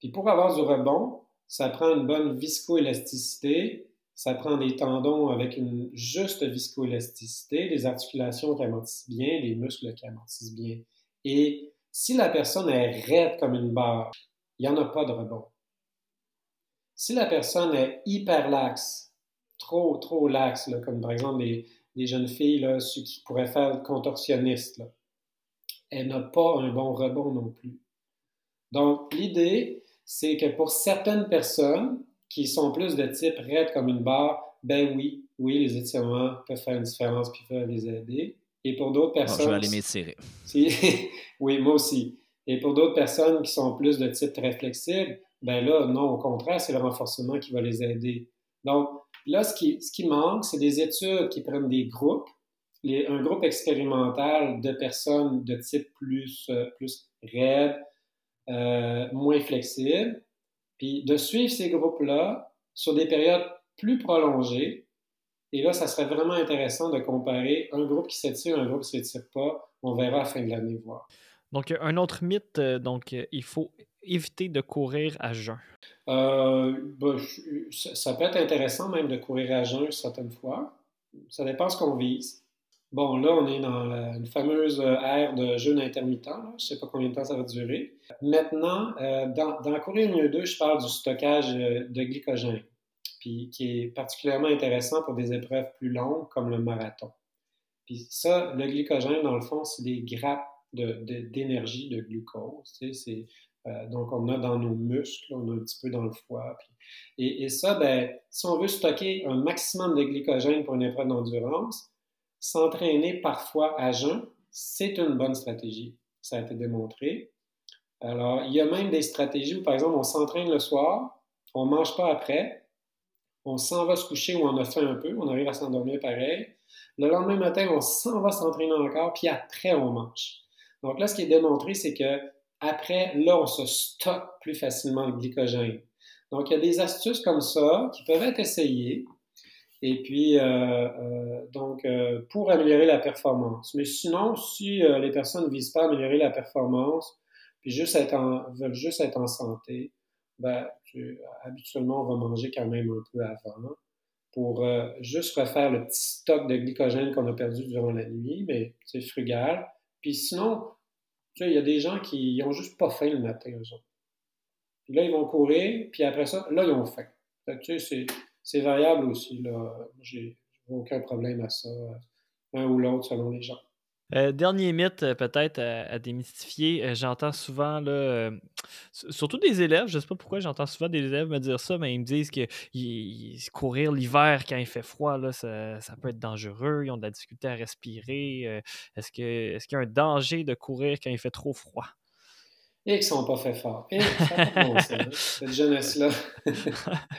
Puis pour avoir du rebond, ça prend une bonne viscoélasticité, ça prend des tendons avec une juste viscoélasticité, des articulations qui amortissent bien, des muscles qui amortissent bien. Et si la personne est raide comme une barre, il n'y en a pas de rebond. Si la personne est hyper laxe, trop, trop laxe, comme par exemple des, jeunes filles, là, qui pourraient faire contorsionniste, elle n'a pas un bon rebond non plus. Donc, l'idée, c'est que pour certaines personnes qui sont plus de type raide comme une barre, ben oui, oui, les étirements peuvent faire une différence puis peuvent les aider. Et pour d'autres personnes. je vais aller m'étirer. [laughs] oui, moi aussi. Et pour d'autres personnes qui sont plus de type très flexible, ben là, non, au contraire, c'est le renforcement qui va les aider. Donc, là, ce qui, ce qui manque, c'est des études qui prennent des groupes, un groupe expérimental de personnes de type plus, euh, plus raide, euh, moins flexible, puis de suivre ces groupes-là sur des périodes plus prolongées et là, ça serait vraiment intéressant de comparer un groupe qui s'étire, un groupe qui ne s'étire pas. On verra à la fin de l'année voir. Donc, un autre mythe, euh, donc, euh, il faut éviter de courir à jeun. Euh, ben, ça peut être intéressant même de courir à jeun certaines fois. Ça dépend ce qu'on vise. Bon, là, on est dans une fameuse ère de jeûne intermittent. Je ne sais pas combien de temps ça va durer. Maintenant, dans, dans Courir mieux 2, je parle du stockage de glycogène puis qui est particulièrement intéressant pour des épreuves plus longues comme le marathon. Puis ça, le glycogène, dans le fond, c'est des grappes d'énergie, de, glucose. Euh, donc, on a dans nos muscles, on a un petit peu dans le foie. et, ça, ben, si on veut stocker un maximum de glycogène pour une épreuve d'endurance, s'entraîner parfois à jeun, c'est une bonne stratégie. Ça a été démontré. Alors, il y a même des stratégies où, par exemple, on s'entraîne le soir, on ne mange pas après, on s'en va se coucher ou on a fait un peu, on arrive à s'endormir pareil. Le lendemain matin, on s'en va s'entraîner encore, puis après, on mange. Donc là, ce qui est démontré, c'est que après, là, on se stocke plus facilement le glycogène. Donc, il y a des astuces comme ça qui peuvent être essayées. Et puis, euh, euh, donc, euh, pour améliorer la performance. Mais sinon, si les personnes ne visent pas à améliorer la performance, puis juste être veulent juste être en santé, ben, habituellement, on va manger quand même un peu avant pour euh, juste refaire le petit stock de glycogène qu'on a perdu durant la nuit, mais c'est frugal. Puis sinon, il y a des gens qui n'ont juste pas faim le matin, eux autres. Puis là, ils vont courir, puis après ça, là, ils ont faim. tu sais, c'est variable aussi. Là. J'ai aucun problème à ça, un ou l'autre, selon les gens. Euh, dernier mythe, euh, peut-être à, démystifier. Euh, j'entends souvent, là, surtout des élèves, je ne sais pas pourquoi j'entends souvent des élèves me dire ça, mais ils me disent que courir l'hiver quand il fait froid, là, ça, peut être dangereux. Ils ont de la difficulté à respirer. est-ce, que, est-ce qu'il y a un danger de courir quand il fait trop froid? Et qu'ils ne sont pas fait fort. Et cette jeunesse-là. [laughs]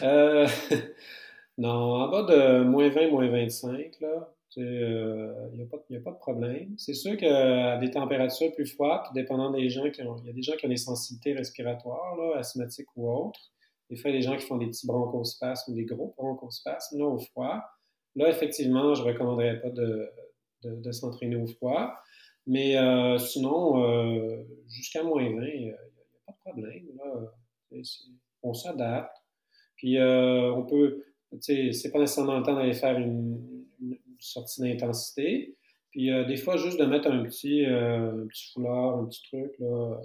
[laughs] non, en bas de moins 20, moins 25, là, il n'y euh, a, pas de problème. C'est sûr qu'à des températures plus froides, dépendant des gens qui ont, il y a des gens qui ont des sensibilités respiratoires, là, asthmatiques ou autres. Des fois, il y a des gens qui font des petits bronchospasmes ou des gros bronchospasmes là, au froid. Là, effectivement, je ne recommanderais pas de, de, s'entraîner au froid. Mais euh, sinon, euh, jusqu'à moins 20, il n'y a, pas de problème. Là. on s'adapte. Puis on peut, c'est pas nécessairement le temps d'aller faire une, sortie d'intensité. Puis euh, des fois, juste de mettre un petit, euh, un petit foulard, un petit truc là,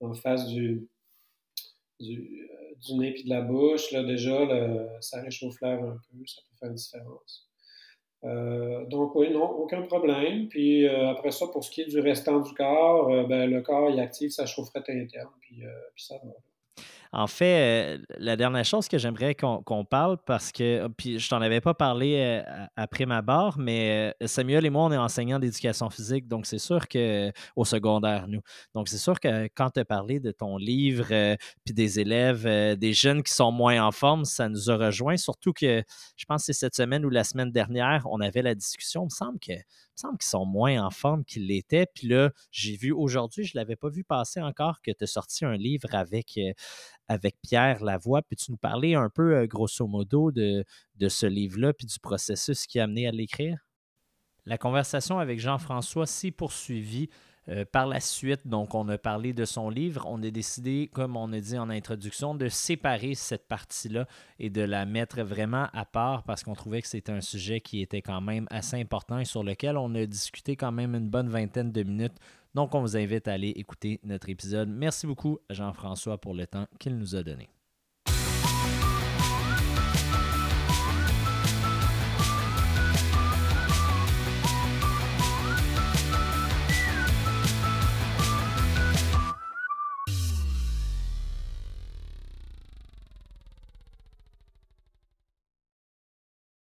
en face du, du, nez et de la bouche, là, déjà, ça réchauffe l'air un peu, ça peut faire une différence. donc oui, non, aucun problème. Puis après ça, pour ce qui est du restant du corps, ben, le corps il active sa chaufferette interne, puis, puis ça va. En fait, euh, la dernière chose que j'aimerais qu'on parle, parce que, puis je t'en avais pas parlé euh, après ma barre, mais euh, Samuel et moi, on est enseignants d'éducation physique, donc c'est sûr que, au secondaire, nous. Donc c'est sûr que quand tu as parlé de ton livre, puis des élèves, des jeunes qui sont moins en forme, ça nous a rejoint, surtout que je pense que c'est cette semaine ou la semaine dernière, on avait la discussion. Il me semble que me semble qu'ils sont moins en forme qu'ils l'étaient. Puis là, j'ai vu aujourd'hui, je ne l'avais pas vu passer encore, que tu as sorti un livre avec, euh, avec Pierre Lavoie. Puis tu nous parlais un peu, euh, grosso modo, de, de ce livre-là, puis du processus qui a amené à l'écrire? La conversation avec Jean-François s'est poursuivie euh, par la suite, donc, on a parlé de son livre. On a décidé, comme on a dit en introduction, de séparer cette partie-là et de la mettre vraiment à part parce qu'on trouvait que c'était un sujet qui était quand même assez important et sur lequel on a discuté quand même une bonne vingtaine de minutes. Donc, on vous invite à aller écouter notre épisode. Merci beaucoup, Jean-François, pour le temps qu'il nous a donné.